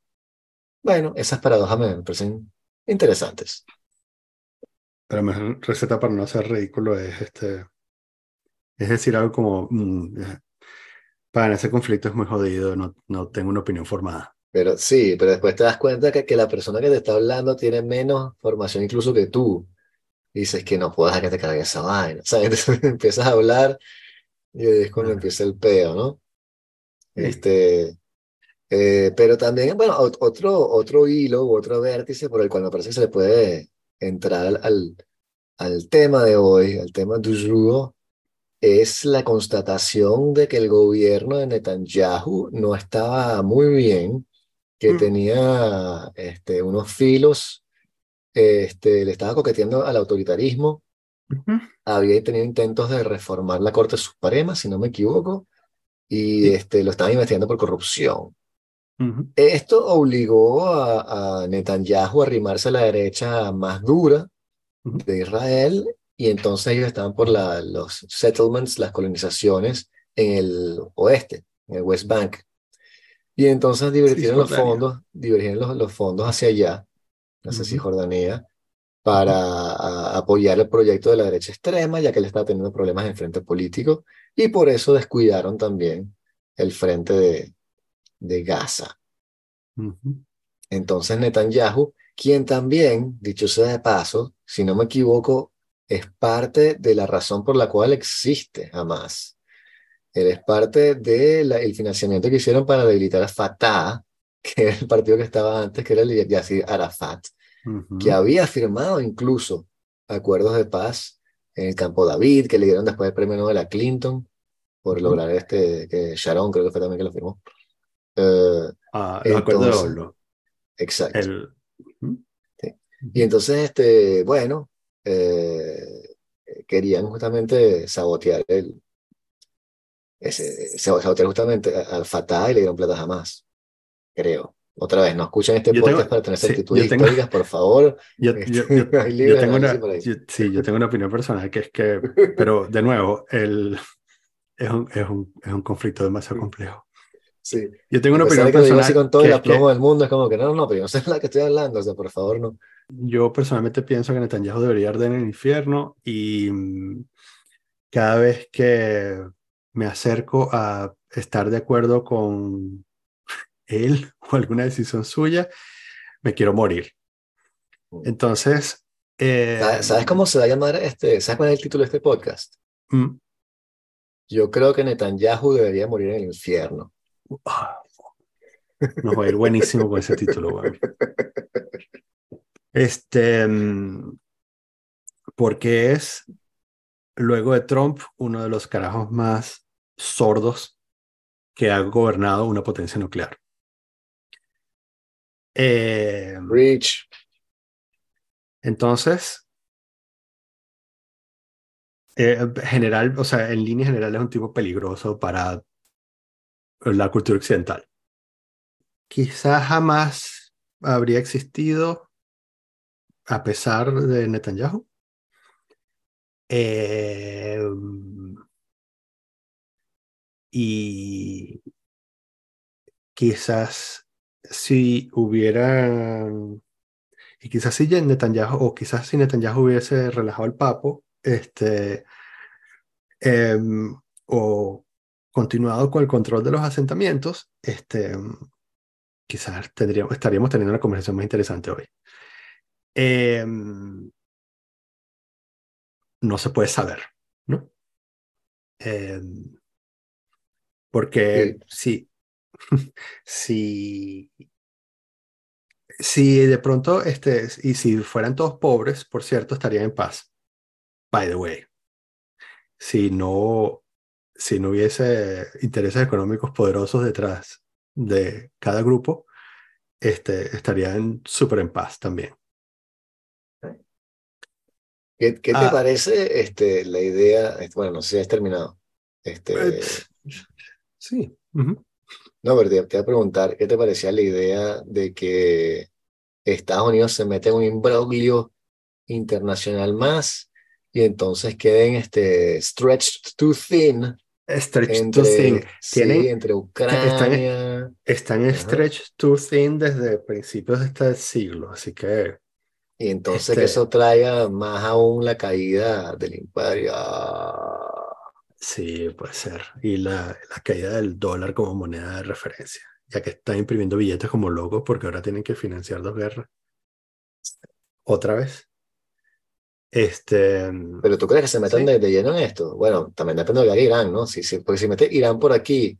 Bueno, esas paradojas me parecen interesantes. Pero la mejor receta para no hacer ridículo es este. Es decir, algo como. mm, eh, para ese conflicto es muy jodido, no, no tengo una opinión formada. Pero sí, pero después te das cuenta que, que la persona que te está hablando tiene menos formación incluso que tú. Y dices que no puedo dejar que te cargue esa vaina. O sea, [laughs] entonces empiezas a hablar y es cuando empieza el peo, ¿no? Sí. Este, eh, pero también, bueno, ot- otro, otro hilo u otro vértice por el cual me parece que se le puede entrar al, al, al tema de hoy, al tema du jour, es la constatación de que el gobierno de Netanyahu no estaba muy bien, que Mm. tenía este, unos filos, este, le estaba coqueteando al autoritarismo, Ujú. había tenido intentos de reformar la Corte Suprema, si no me equivoco, y Sí. este, lo estaban investigando por corrupción. Ujú. Esto obligó a, a Netanyahu a arrimarse a la derecha más dura Ujú. de Israel y entonces ellos estaban por la, los settlements, las colonizaciones en el oeste, en el West Bank. Y entonces divertieron los Cisjordania. fondos, divertieron los, los fondos hacia allá, hacia Ujú. Cisjordania, para a- apoyar el proyecto de la derecha extrema, ya que él estaba teniendo problemas en frente político, y por eso descuidaron también el frente de, de Gaza. Ujú. Entonces Netanyahu, quien también, dicho sea de paso, si no me equivoco, es parte de la razón por la cual existe Hamas. Él es parte del financiamiento que hicieron para debilitar a Fatah, [laughs] que era el partido que estaba antes, que era el de Yasser Que había firmado incluso acuerdos de paz en el campo David, que le dieron después el premio Nobel a Clinton por lograr este, que Sharon creo que fue también que lo firmó. Eh, Ah, los acuerdos de entonces, Oslo. exacto. El, Ujú. Sí. Y entonces, este, bueno, eh, querían justamente sabotear el, ese, sabotear justamente al Fatah y le dieron plata jamás, creo. Otra vez, no escuchen este Yo podcast tengo- para tener sí, actitudes yo tengo- históricas, por favor. [laughs] Yo, yo- yo- [laughs] tengo una, sí, yo tengo una opinión personal que es que, [laughs] pero de nuevo, el, es, un, es, un, es un conflicto demasiado complejo. Sí. Yo tengo una opinión digo así personal con todo que el es que aplomo del mundo, es como que no, no, no, pero yo no sé de la que estoy hablando, o sea, por favor, no. yo personalmente pienso que Netanyahu debería arder en el infierno y mm, cada vez que me acerco a estar de acuerdo con él [laughs] o alguna decisión suya, me quiero morir. Entonces, eh, ¿Sabes, cómo se va a llamar este? ¿Sabes cuál es el título de este podcast? mm, Yo creo que Netanyahu debería morir en el infierno. nos va a ir buenísimo con ese título, weón. Este, mm, porque es, luego de Trump, uno de los carajos más sordos que ha gobernado una potencia nuclear. Eh, Rich. entonces, eh, general, o sea, en línea general es un tipo peligroso para la cultura occidental. Quizás jamás habría existido a pesar de Netanyahu. Eh, y quizás si hubiera, y quizás si Netanyahu, o quizás si Netanyahu hubiese relajado el papo, este, em, o continuado con el control de los asentamientos, este, quizás tendríamos, estaríamos teniendo una conversación más interesante hoy. Em, no se puede saber, ¿no? Em, porque sí, si, [laughs] si de pronto, este, y si fueran todos pobres, por cierto, estarían en paz. By the way. Si no, si no hubiese intereses económicos poderosos detrás de cada grupo, este, estarían súper en paz también. ¿Qué, qué te Ah. parece este, la idea? Bueno, no sé si has terminado. Este, Eh, Sí. ujú. No, pero te, te voy a preguntar, ¿qué te parecía la idea de que Estados Unidos se mete en un imbroglio internacional más y entonces queden este, stretched too thin Stretch too thin. sí, entre Ucrania? están en Ajá. stretch too thin desde principios de este siglo, así que Y entonces Este- que eso traiga más aún la caída del imperio. Sí, puede ser. Y la, la caída del dólar como moneda de referencia, ya que están imprimiendo billetes como locos porque ahora tienen que financiar dos guerras. Otra vez. Este, Pero tú crees que se metan Sí. de, de lleno en esto? Bueno, también depende de lo que Irán, ¿no? Si, si- porque si mete Irán por aquí,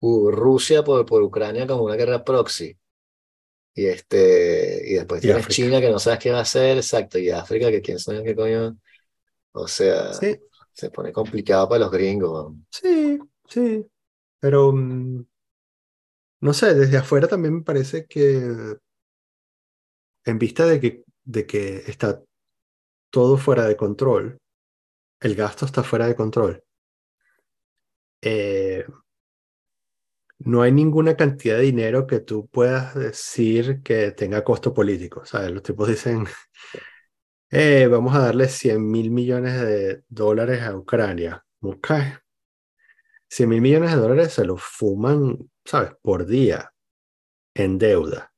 u- Rusia por, por Ucrania como una guerra proxy, y este, y después Y tienes África. China que no sabes qué va a hacer, exacto, y África que quién sabe qué coño. O sea, sí, se pone complicado para los gringos. sí, sí. Pero mm, no sé, desde afuera también me parece que en vista de que, de que está todo fuera de control, el gasto está fuera de control. eh, no hay ninguna cantidad de dinero que tú puedas decir que tenga costo político. ¿sabes? Los tipos dicen, "Eh, vamos a darle 100 mil millones de dólares a Ucrania. Ok. 100 mil millones de dólares se los fuman, ¿sabes? Por día en deuda.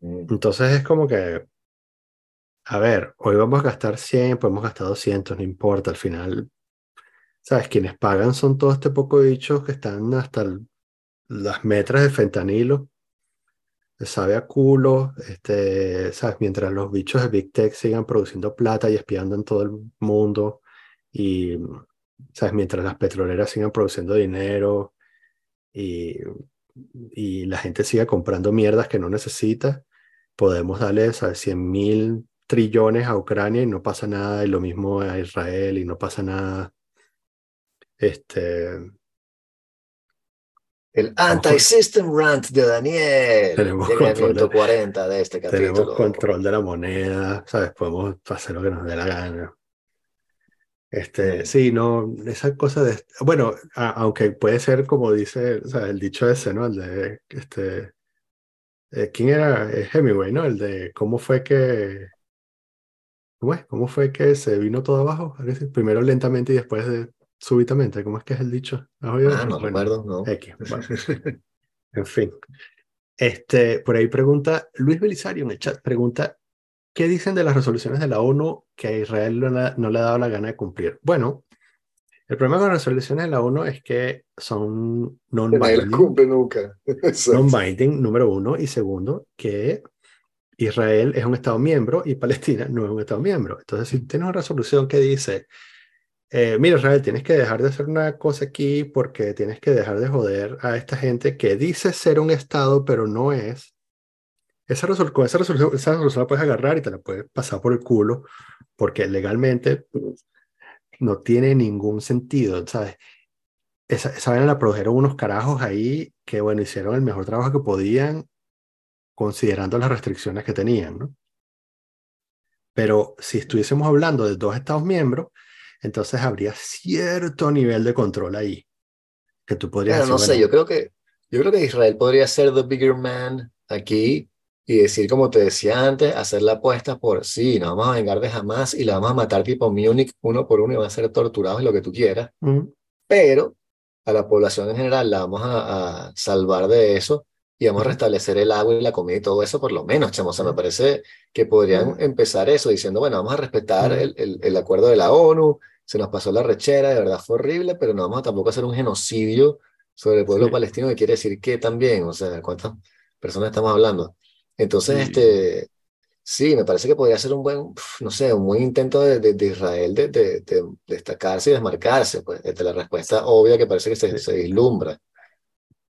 Mm. Entonces es como que, a ver, hoy vamos a gastar 100, podemos gastar 200, no importa, al final, ¿sabes? Quienes pagan son todo este poco de bichos que están hasta el- las metras de fentanilo, sabe a culo, este, ¿sabes? Mientras los bichos de Big Tech sigan produciendo plata y espiando en todo el mundo y, ¿sabes? Mientras las petroleras sigan produciendo dinero y, y la gente siga comprando mierdas que no necesita, podemos darle, ¿sabes? 100 mil trillones a Ucrania y no pasa nada, y lo mismo a Israel y no pasa nada. Este, El anti-system rant de Daniel. Tenemos Llega el control minuto de- 40 de este tenemos capítulo. control de la moneda, ¿sabes? Podemos hacer lo que nos dé la gana. Este, Mm. sí, no, esa cosa de, bueno, a- aunque puede ser como dice, o sea, el dicho ese, ¿no? El de, este, eh, ¿quién era? Hemingway, ¿no? El de cómo fue que, ¿cómo es? ¿Cómo fue que se vino todo abajo? Primero lentamente y después de, súbitamente, ¿cómo es que es el dicho? ¿Has oído Ah, no Bueno, recuerdo, no. X, bueno. [laughs] En fin. Este, por ahí pregunta, Luis Belisario en el chat pregunta, ¿qué dicen de las resoluciones de la ONU que a Israel no, le- no le ha dado la gana de cumplir? Bueno, el problema con las resoluciones de la ONU es que son non-binding, cumple nunca. [laughs] Non-binding, número uno, y segundo, que Israel es un Estado miembro y Palestina no es un Estado miembro. Entonces, si tienes una resolución que dice, eh, mira Israel, tienes que dejar de hacer una cosa aquí porque tienes que dejar de joder a esta gente que dice ser un Estado, pero no es. Esa con esa resolución, esa resolución la puedes agarrar y te la puedes pasar por el culo porque legalmente no tiene ningún sentido, ¿sabes? Esa, esa vaina la produjeron unos carajos ahí que, bueno, hicieron el mejor trabajo que podían considerando las restricciones que tenían, ¿no? Pero si estuviésemos hablando de dos Estados miembros, entonces habría cierto nivel de control ahí. Que tú podrías Pero no sé, yo creo que yo creo que Israel podría ser the bigger man aquí y decir, como te decía antes, hacer la apuesta por sí, nos vamos a vengar de jamás y la vamos a matar tipo Múnich uno por uno y van a ser torturados y lo que tú quieras. Pero a la población en general la vamos a, salvar de eso y vamos a restablecer el agua y la comida y todo eso por lo menos, chamo. O sea, me parece que podrían empezar eso diciendo, bueno, vamos a respetar el, el, el, acuerdo de la ONU, se nos pasó la rechera, de verdad fue horrible, pero no vamos a tampoco hacer un genocidio sobre el pueblo palestino, que quiere decir que también, o sea, ¿cuántas personas estamos hablando? Entonces, este, sí, me parece que podría ser un buen, no sé, un buen intento de, de, Israel de, de, destacarse y desmarcarse, pues, de la respuesta obvia que parece que se, se vislumbra.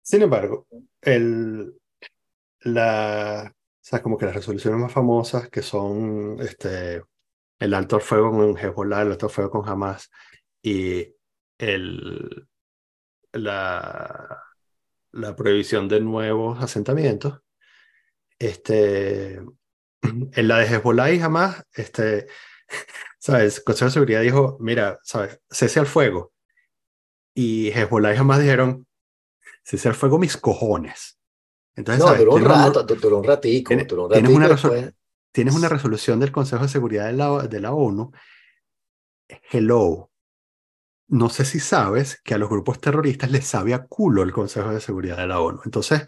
Sin embargo, el, la, o sea, como que las resoluciones más famosas que son este, el alto fuego con Hezbollah, el alto fuego con Hamas y el, la, la prohibición de nuevos asentamientos. Este, [clears throat] en la de Hezbollah y Hamas, este, [laughs] ¿sabes? El Consejo de Seguridad dijo, mira, ¿sabes? Cese al fuego. Y Hezbollah y Hamas dijeron, cese al fuego mis cojones. Entonces, no, duró un rato, duró un ratico, duró un Tienes una, tienes una resolución del Consejo de Seguridad de la, de la ONU. Hello. No sé si sabes que a los grupos terroristas les sabe a culo el Consejo de Seguridad de la ONU. Entonces,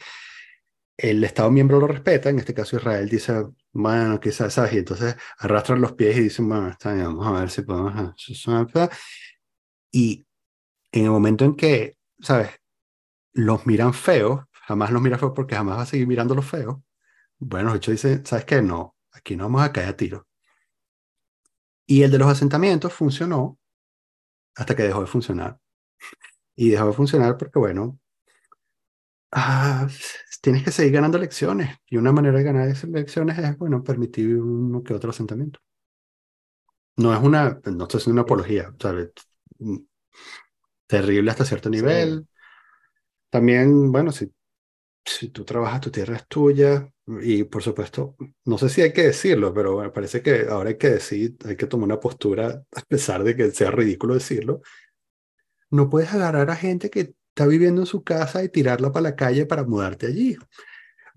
el Estado miembro lo respeta, en este caso Israel dice, bueno, quizás, ¿sabes? Y entonces arrastran los pies y dicen, bueno, está bien, vamos a ver si podemos... Y en el momento en que, ¿sabes? Los miran feos, jamás los mira feos porque jamás va a seguir mirando los feos. Bueno, de hecho dice, ¿sabes qué? No, aquí no vamos a caer a tiro. Y el de los asentamientos funcionó hasta que dejó de funcionar. Y dejó de funcionar porque, bueno, ah, tienes que seguir ganando elecciones. Y una manera de ganar esas elecciones es, bueno, permitir uno que otro asentamiento. No es una, no estoy haciendo una apología, ¿sabes? Terrible hasta cierto nivel. También, bueno, si, si tú trabajas, tu tierra es tuya, y por supuesto, no sé si hay que decirlo, pero me parece que ahora hay que decir, hay que tomar una postura, a pesar de que sea ridículo decirlo. No puedes agarrar a gente que está viviendo en su casa y tirarla para la calle para mudarte allí.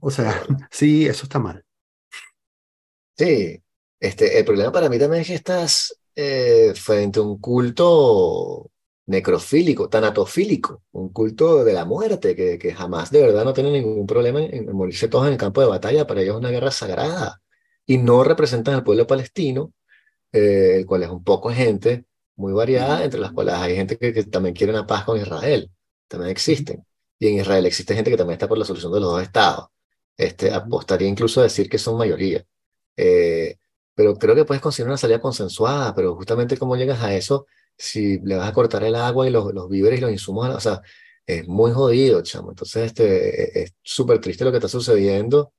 O sea, [laughs] sí, eso está mal. Sí, este, el problema para mí también es que estás eh, frente a un culto necrofílico, tanatofílico, un culto de la muerte, que, que jamás de verdad no tiene ningún problema en, morirse todos en el campo de batalla, para ellos es una guerra sagrada, y no representan al pueblo palestino, eh, el cual es un poco gente muy variada, entre las cuales hay gente que, también quiere una paz con Israel, también existen, y en Israel existe gente que también está por la solución de los dos estados, este, apostaría incluso a decir que son mayoría. Eh, pero creo que puedes conseguir una salida consensuada, pero justamente cómo llegas a eso si le vas a cortar el agua y los, los víveres y los insumos, o sea, es muy jodido, chamo. Entonces, este, es súper triste lo que está sucediendo.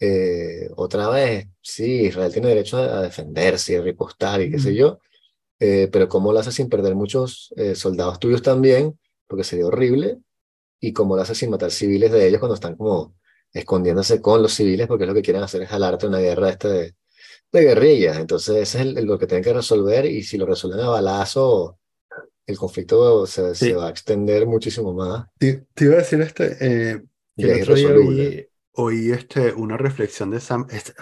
Eh, otra vez, sí, Israel tiene derecho a, defenderse y a ripostar y qué sé yo, eh, pero ¿cómo lo hace sin perder muchos eh, soldados tuyos también? Porque sería horrible. Y cómo lo hace sin matar civiles de ellos cuando están como escondiéndose con los civiles, porque lo que quieren hacer es jalarte una guerra esta de, de guerrillas. Entonces, ese es lo que tienen que resolver y si lo resuelven a balazo, el conflicto se, se va a extender muchísimo más. Te, iba a decir este, eh, que oí, este, una reflexión de Sam. Este,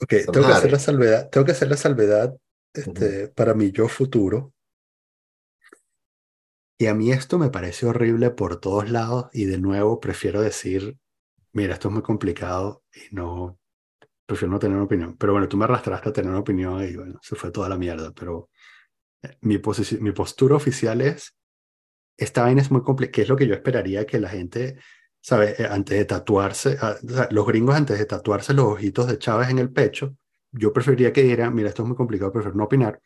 ok, tengo que hacer la salvedad, tengo que hacer la salvedad este, para mi yo futuro. Y a mí esto me parece horrible por todos lados y de nuevo prefiero decir, mira, esto es muy complicado y no, prefiero no tener una opinión. Pero bueno, tú me arrastraste a tener una opinión y bueno, se fue toda la mierda. Pero eh, mi, mi postura oficial es, esta vaina es muy complicada, que es lo que yo esperaría que la gente, ¿sabe? Eh, antes de tatuarse, ah, los gringos antes de tatuarse los ojitos de Chávez en el pecho, yo preferiría que dijeran, mira, esto es muy complicado, prefiero no opinar.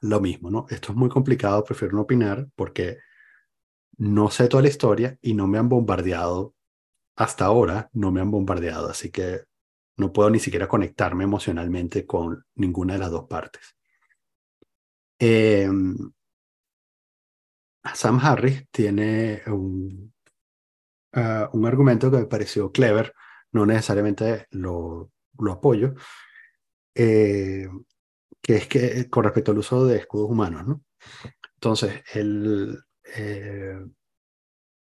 Lo mismo, ¿no? Esto es muy complicado, prefiero no opinar porque no sé toda la historia y no me han bombardeado hasta ahora, no me han bombardeado, así que no puedo ni siquiera conectarme emocionalmente con ninguna de las dos partes. Em, Sam Harris tiene un, ah, un argumento que me pareció clever, no necesariamente lo, lo apoyo, eh, que es que con respecto al uso de escudos humanos, ¿no? Entonces, el, eh,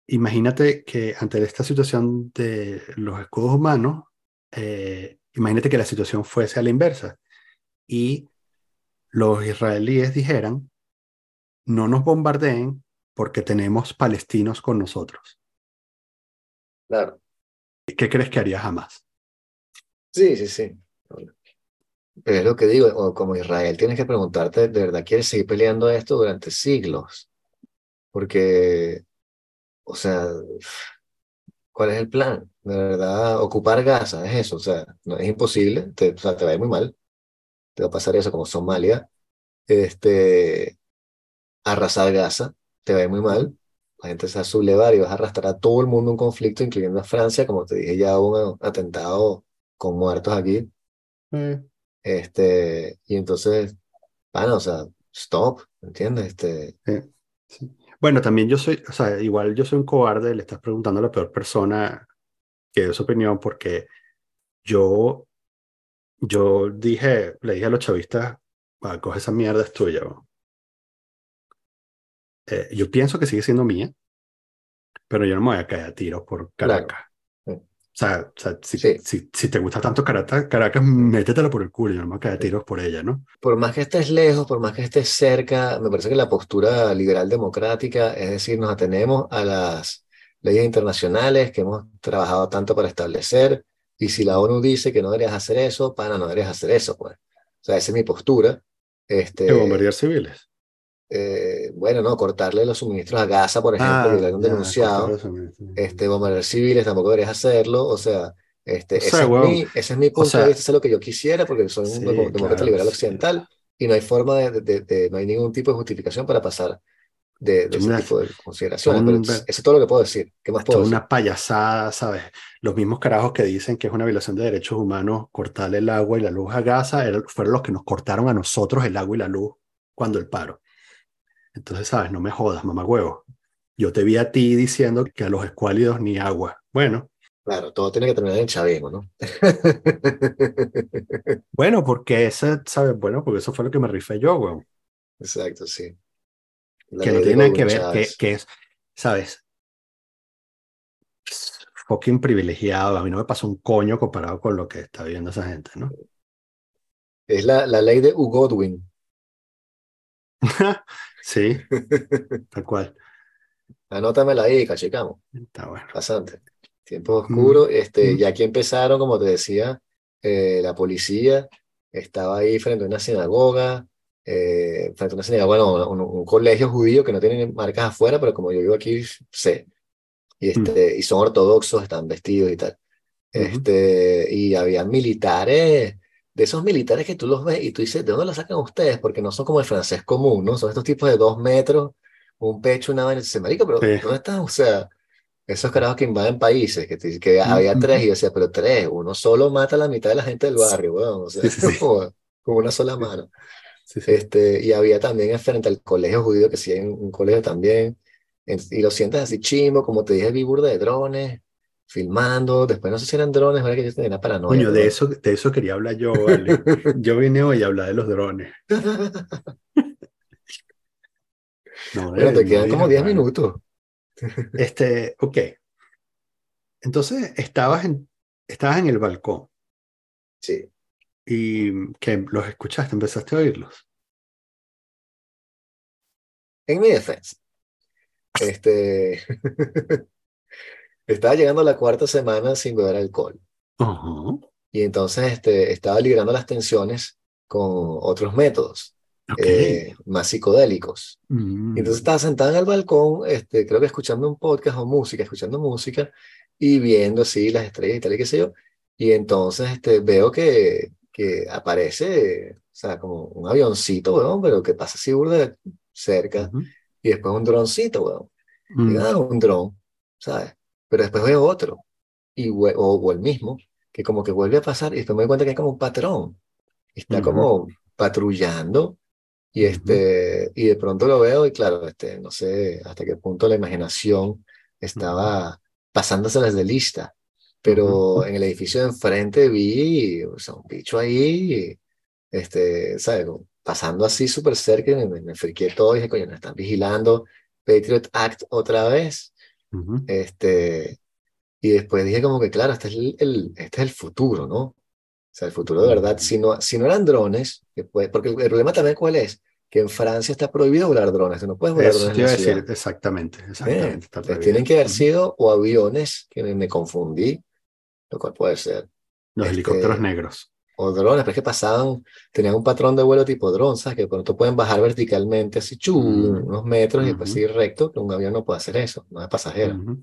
imagínate que ante esta situación de los escudos humanos, eh, imagínate que la situación fuese a la inversa y los israelíes dijeran, no nos bombardeen porque tenemos palestinos con nosotros. Claro. ¿Qué crees que haría jamás? Sí, sí, sí. Pero es lo que digo, como Israel tienes que preguntarte, ¿de verdad quieres seguir peleando esto durante siglos? Porque, o sea, ¿cuál es el plan? De verdad, ocupar Gaza, es eso, o sea, no es imposible, te, o sea, te va a ir muy mal, te va a pasar eso como Somalia, este, arrasar Gaza, te va a ir muy mal, la gente se va a sublevar y vas a arrastrar a todo el mundo un conflicto, incluyendo a Francia, como te dije ya, un atentado con muertos aquí. Mm. Este, y entonces, bueno, o sea, stop, ¿entiendes? Este, sí. Bueno, también yo soy, o sea, igual yo soy un cobarde, le estás preguntando a la peor persona que dio su opinión, porque yo, yo dije, le dije a los chavistas, ah, coge esa mierda, es tuya. Eh, yo pienso que sigue siendo mía, pero yo no me voy a caer a tiros por Caracas. O sea, si, si, te gusta tanto Caracas, Caracas, métetelo por el culo, yo no me voy a tiros por ella, ¿no? Por más que estés lejos, por más que estés cerca, me parece que la postura liberal democrática, es decir, nos atenemos a las leyes internacionales que hemos trabajado tanto para establecer, y si la ONU dice que no deberías hacer eso, pana, no deberías hacer eso, pues. O sea, esa es mi postura. Este, ¿De bombardear civiles? Eh, bueno, no, cortarle los suministros a Gaza, por ejemplo, que ah, un denunciado, este, bombardear civiles, tampoco deberías hacerlo, o sea, este, ese, es mi, ese, es mi, punto de vista, es lo que yo quisiera, porque soy un demócrata liberal occidental, y no hay forma de, de, no hay ningún tipo de justificación para pasar de, ese tipo de consideraciones. eso es todo lo que puedo decir. ¿Qué más puedo Una payasada, ¿sabes? Los mismos carajos que dicen que es una violación de derechos humanos cortarle el agua y la luz a Gaza fueron los que nos cortaron a nosotros el agua y la luz cuando el paro. Entonces, sabes, no me jodas, mamá huevo. Yo te vi a ti diciendo que a los escuálidos ni agua. Bueno. Claro, todo tiene que terminar en chavismo, ¿no? [laughs] bueno, porque ese, ¿sabes? Bueno, porque eso fue lo que me rifé yo, weón. Exacto, sí. Que no tiene que ver, que, que, es, ¿sabes? Fucking privilegiado. A mí no me pasó un coño comparado con lo que está viviendo esa gente, ¿no? Es la, la ley de Hugo Godwin. [laughs] Sí, [laughs] tal cual. Anótamela ahí, cachecamos. Está bueno. Bastante. Tiempo oscuro. Este, Ya aquí empezaron, como te decía, eh, la policía estaba ahí frente a una sinagoga, eh, frente a una sinagoga, bueno, un, colegio judío que no tiene marcas afuera, pero como yo vivo aquí, sé. Y, este, y son ortodoxos, están vestidos y tal. Este, y había militares de esos militares que tú los ves y tú dices, ¿de dónde los sacan ustedes? Porque no son como el francés común, ¿no? Son estos tipos de dos metros, un pecho, una vaina. Dice, marico, pero ¿dónde están? O sea, esos carajos que invaden países, que, que había tres, y yo decía, pero tres, uno solo mata a la mitad de la gente del barrio, weón, o sea, [laughs] como, con una sola mano. Este, y había también frente al colegio judío, que sí hay un, colegio también, y lo sientes así chimo, como te dije, vi de drones, filmando, después no sé si eran drones, ahora que yo tenía paranoia. Coño, de eso, de eso quería hablar yo, vale. [laughs] yo vine hoy a hablar de los drones. [laughs] no, Pero te quedan como 10 minutos. este, ok. Entonces, estabas en, estabas en el balcón. Sí. Y que los escuchaste, empezaste a oírlos. En mi defensa. Este. [laughs] Estaba llegando a la cuarta semana sin beber alcohol. Y entonces este, estaba librando las tensiones con otros métodos eh, más psicodélicos. Mm. entonces estaba sentada en el balcón, este, creo que escuchando un podcast o música, escuchando música y viendo así las estrellas y tal y qué sé yo. Y entonces este, veo que, que aparece, o sea, como un avioncito, weón, pero que pasa así de cerca. Y después un droncito, weón. Y, ah, un dron, ¿sabes? pero después veo otro, y, o, o, el mismo, que como que vuelve a pasar y después me doy cuenta que hay como un patrón, está como patrullando y, este, y de pronto lo veo y claro, este, no sé hasta qué punto la imaginación estaba pasándoselas de lista. Pero en el edificio de enfrente vi o sea, un bicho ahí, este, ¿sabes? Pasando así súper cerca me, me, friqué todo y dije, coño, me están vigilando. Patriot Act otra vez. este, y después dije como que, claro, este es el, el, este es el futuro, ¿no? O sea, el futuro de verdad, si no, si no eran drones, puede, porque el, problema también cuál es, que en Francia está prohibido volar drones, no puedes volar Eso drones. te iba a decir, exactamente, exactamente. está Bien, prohibido. tienen que haber sido o aviones, que me, me confundí, lo cual puede ser, Los este, helicópteros negros. o drones, pero es que pasaban, tenían un patrón de vuelo tipo dron, ¿sabes? Que de pronto pueden bajar verticalmente así, chu, Mm. unos metros y después seguir recto, pero un avión no puede hacer eso, no es pasajero. Ujú.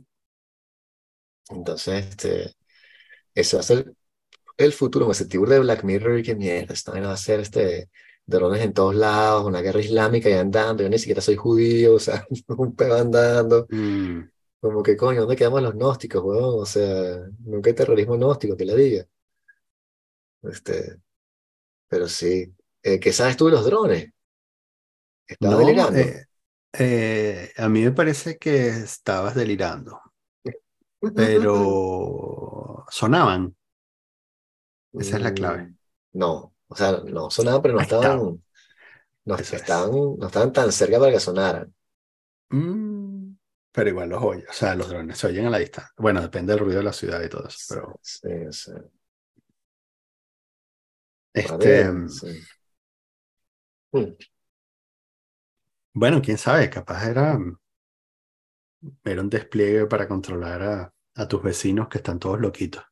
Entonces, este, ese va a ser el futuro. Me sentí de Black Mirror y que mierda, esta va a ser este, drones en todos lados, una guerra islámica y andando. Yo ni siquiera soy judío, [laughs] o sea, [laughs] un peo andando. Mm. Como que coño, ¿dónde quedamos los gnósticos, weón? O sea, nunca hay terrorismo gnóstico, que la diga. Este, pero sí. Eh, ¿qué sabes tú de los drones? Estaba No, delirando. eh, eh, a mí me parece que estabas delirando, pero [laughs] sonaban. Esa es la clave. Mm, No, o sea, no sonaban, pero no estaban, no estaban, no estaban tan cerca para que sonaran. Mm, pero igual los oyes, o sea, los drones se oyen a la distancia. Bueno, depende del ruido de la ciudad y todo eso, pero Sí, sí. este, sí. Mm, bueno, quién sabe, capaz era, era un despliegue para controlar a, a tus vecinos que están todos loquitos.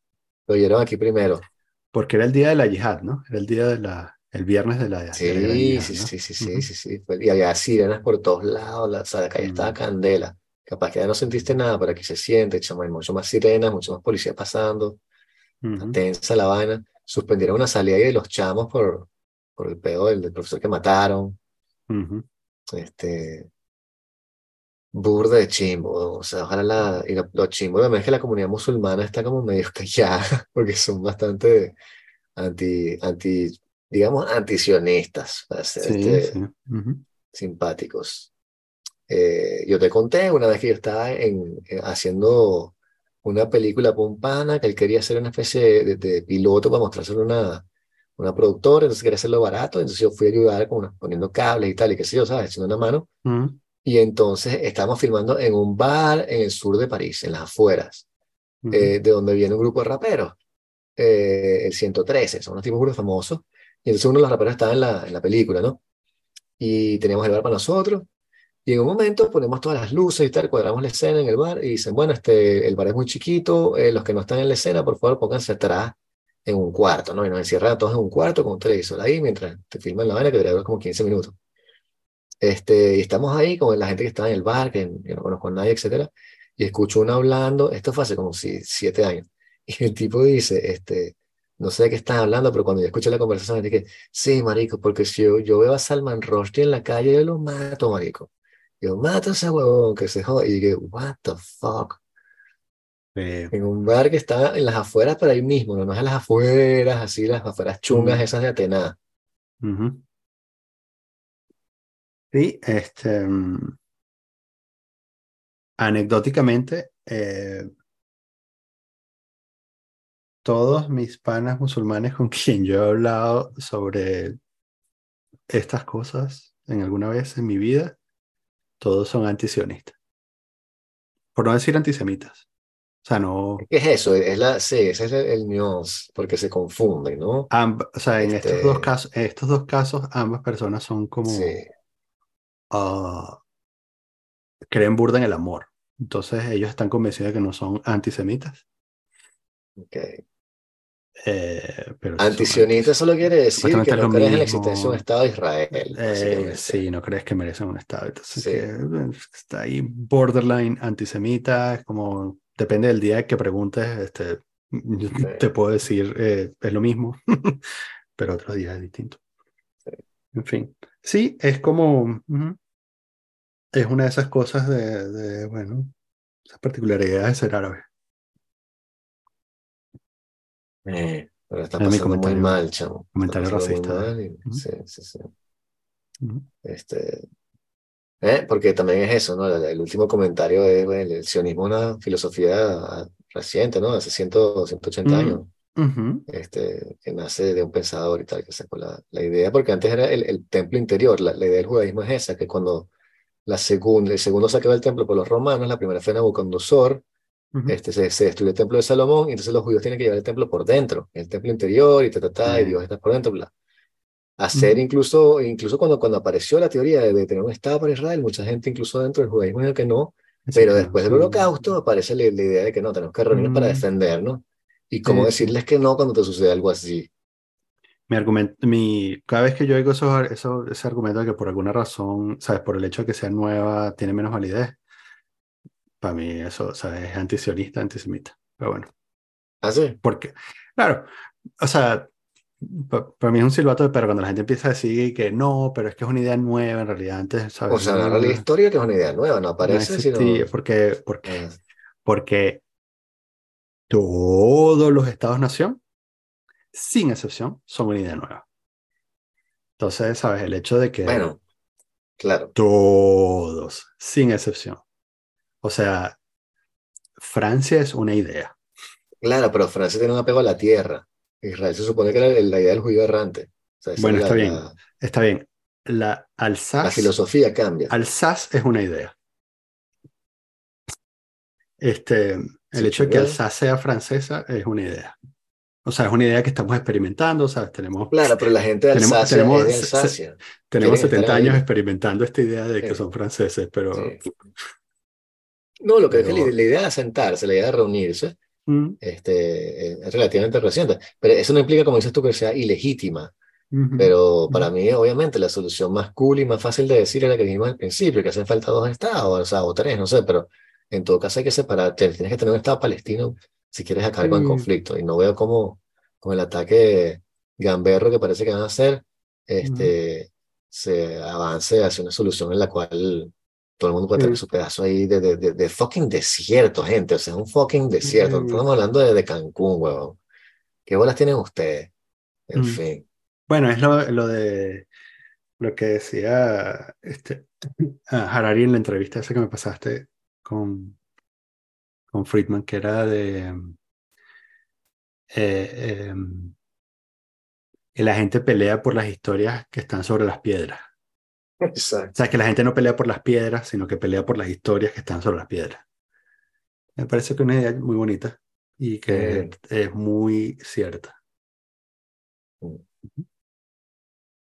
Lo oyeron aquí primero. Porque era el día de la yihad, ¿no? Era el día de la, el viernes de la, de la gran Sí, yihad, sí, ¿no? sí, sí, sí, sí, sí. Y había sirenas por todos lados, la, o sea, la calle estaba Mm. candela. Capaz que ya no sentiste nada, pero aquí se siente, chamo, hay mucho más sirenas, mucho más policía pasando, tensa la vaina. Suspendieron una salida ahí de los chamos por, por el peo del, del profesor que mataron. Este, burda de chimbo, o sea, ojalá la, y lo, lo chimbo también es que la comunidad musulmana está como medio [laughs] callada, porque son bastante anti, anti, digamos, antisionistas, para ser Sí, este, sí. Simpáticos. Eh, yo te conté una vez que yo estaba en, en- haciendo una película con un pana que él quería hacer una especie de, de piloto para mostrárselo a una, una productora, entonces quería hacerlo barato, entonces yo fui a ayudar con una- poniendo cables y tal, y qué sé yo, ¿sabes? Echando una mano. Ujú. Y entonces estábamos filmando en un bar en el sur de París, en las afueras, Ujú. eh, de donde viene un grupo de raperos, eh, el 113, son unos tipos muy famosos. Y entonces uno de los raperos estaba en la, en la película, ¿no? Y teníamos el bar para nosotros. En un momento ponemos todas las luces y tal, cuadramos la escena en el bar y dicen, bueno, este, el bar es muy chiquito, eh, los que no están en la escena, por favor, pónganse atrás en un cuarto, ¿no? Y nos encierran todos en un cuarto con un televisor ahí mientras te filman la vaina que durar como 15 minutos. Este, y estamos ahí con la gente que estaba en el bar, que yo no conozco a nadie, etcétera, y escucho uno hablando, esto fue hace como si, siete años, [laughs] y el tipo dice, este, no sé de qué están hablando, pero cuando yo escuché la conversación, dije, sí, marico, porque si yo, yo veo a Salman Rushdie en la calle, yo lo mato, marico. Yo mato a ese huevón que se joda. Y dije, what the fuck. En un bar que está en las afueras, pero ahí mismo, no, no es en las afueras, así, las afueras chungas esas de Atenas. ujú. Sí, este, mm, anecdóticamente, eh, todos mis panas musulmanes con [laughs] quien yo he hablado sobre estas cosas en alguna vez en mi vida, todos son antisionistas. Por no decir antisemitas. O sea, no, ¿Qué es eso? Es la, sí, ese es el, el nuance, porque se confunden, ¿no? amb- o sea, en estos dos Este, casos, en estos dos casos, ambas personas son como, sí, ah, creen burda en el amor. Entonces ellos están convencidos de que no son antisemitas, ok. Eh, pero Antisionista antis- solo quiere decir que no crees en la existencia de un. Estado de Israel, Eh, sí, no crees que merecen un Estado. Entonces, Sí, que está ahí borderline antisemita, como, depende del día que preguntes, este, sí, [laughs] te puedo decir, eh, es lo mismo, [laughs] pero otro día es distinto. sí. En fin, sí, es como, es una de esas cosas de, de, bueno, esas particularidades de ser árabe. Eh, pero está pasando muy comentario, mal, chamo. Comentario racista. y Ujú, sí, sí, sí. Este, ¿Eh? Porque también es eso, ¿no? El, el último comentario es, bueno, el sionismo es una filosofía reciente, ¿no? Hace 100, 180 Mm. años, Ujú. este, que nace de un pensador y tal, que sacó la, la idea, porque antes era el, el templo interior, la, la idea del judaísmo es esa, que cuando la segunda, el segundo saqueo del templo por los romanos, la primera fue Nabucodonosor, Ujú. este, se, se destruyó el templo de Salomón, y entonces los judíos tienen que llevar el templo por dentro, el templo interior, y ta, ta, ta, y Eh. Dios está por dentro, bla. Hacer Ujú. incluso, incluso cuando, cuando apareció la teoría de, de tener un Estado para Israel, mucha gente incluso dentro del judaísmo dijo que no, pero después del holocausto aparece la, la idea de que no, tenemos que reunirnos para defendernos. Y cómo decirles que no cuando te sucede algo así. Mi argumento, mi, cada vez que yo oigo eso, eso, ese argumento de que por alguna razón, ¿sabes? Por el hecho de que sea nueva, tiene menos validez, para mí eso. Es antisionista, antisemita. Pero bueno, ¿Así? porque, claro, o sea, pa- para mí es un silbato de perro cuando la gente empieza a decir que no, pero es que es una idea nueva, en realidad antes, ¿sabes? O sea, No- narra la historia que es una idea nueva, no no aparece, sino... existía, porque, porque, Ah, porque todos los estados-nación, sin excepción, son una idea nueva. Entonces, ¿sabes? El hecho de que bueno, claro. todos, sin excepción. O sea, Francia es una idea. Claro, pero Francia tiene un apego a la tierra. Israel se supone que era la idea del judío errante. O sea, esa Bueno, es está la, bien. la- Está bien. La la Alsace, filosofía cambia. Alsace es una idea. Este, el Sí, hecho de que. Alsace sea francesa es una idea. O sea, es una idea que estamos experimentando, ¿sabes? Tenemos, Claro, pero la gente de Tenemos- Alsacia tenemos- es de se- tenemos quieren estar 70 años experimentando esta idea de que Sí. son franceses, pero Sí. No, lo que es que Pero- la, la idea de sentarse, la idea de reunirse, Mm, este, es relativamente reciente. Pero eso no implica, como dices tú, que sea ilegítima. ujú. Pero para mí, obviamente, la solución más cool y más fácil de decir era la que dijimos al principio, que hacen falta dos estados, o sea, o tres, no sé, pero en todo caso hay que separar, tienes que tener un estado palestino si quieres acabar con el Sí. conflicto. Y no veo cómo con el ataque gamberro que parece que van a hacer, este, se avance hacia una solución en la cual todo el mundo puede tener su pedazo ahí de, de, de, de fucking desierto, gente, o sea, un fucking desierto. Estamos hablando de, Cancún, huevón. ¿Qué bolas tienen ustedes? En Mm. fin. Bueno, es lo, lo de lo que decía este, [clears throat] Harari en la entrevista esa que me pasaste con, con Friedman, que era de em, eh, em, que la gente pelea por las historias que están sobre las piedras. Exacto. O sea, que la gente no pelea por las piedras, sino que pelea por las historias que están sobre las piedras. Me parece que es una idea muy bonita y que es muy cierta.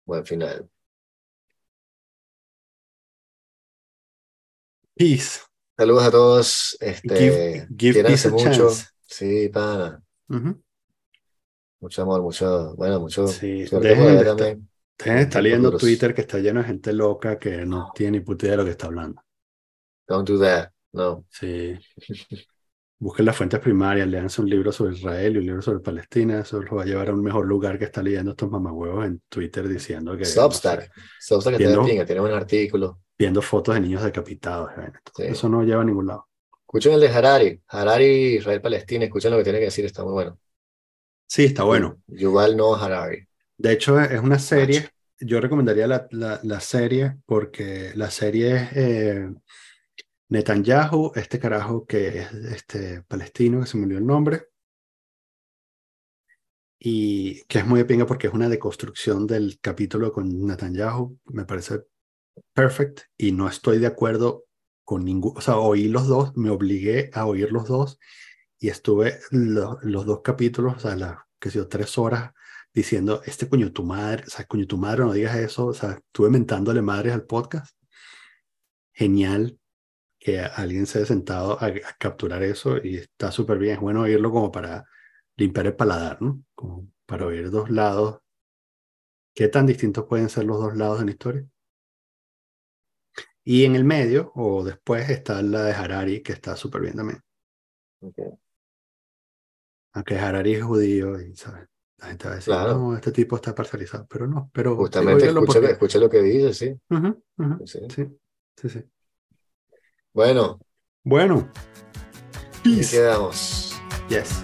Buen final. Peace. Saludos a todos. Este, Give- give peace mucho. chance. Sí, pana. Mucho amor, mucho, bueno, mucho Sí, dejen de estar- están leyendo. Twitter que está lleno de gente loca que no tiene ni puta idea de lo que está hablando. Don't do that. No. Sí. [laughs] Busquen las fuentes primarias, leanse un libro sobre Israel y un libro sobre Palestina. Eso los va a llevar a un mejor lugar que están leyendo estos mamahuevos en Twitter diciendo que. no Substack. sé, Substack está Viendo- tiene un artículo. viendo fotos de niños decapitados. Sí. Eso no lleva a ningún lado. Escuchen el de Harari. Harari, Israel, Palestina. Escuchen lo que tiene que decir, está muy bueno. Sí, está bueno. Yuval Noah Harari. De hecho, es una serie. Yo recomendaría la, la, la serie porque la serie es eh, Netanyahu, este carajo que es este palestino, que se me olvidó el nombre, y que es muy de pinga porque es una deconstrucción del capítulo con Netanyahu. Me parece perfect y no estoy de acuerdo con ningún, o sea, oí los dos, me obligué a oír los dos y estuve lo- los dos capítulos, o sea, las, que sé yo, tres horas diciendo, este coño tu madre, o sea, coño tu madre, no digas eso, o sea, estuve mentándole madres al podcast. Genial que alguien se haya sentado a, a capturar eso y está súper bien, es bueno oírlo como para limpiar el paladar, ¿no? Como para oír dos lados. ¿Qué tan distintos pueden ser los dos lados en la historia? Y en el medio, o después, está la de Harari, que está súper bien también. Aunque Harari es judío y, ¿sabes? La gente va a decir, Claro. no, este tipo está parcializado, pero no, pero Justamente escuche, porque- escuche lo que dice, sí. Ujú, ujú, Sí. sí, sí, sí. Bueno, Bueno. Peace. quedamos. Yes.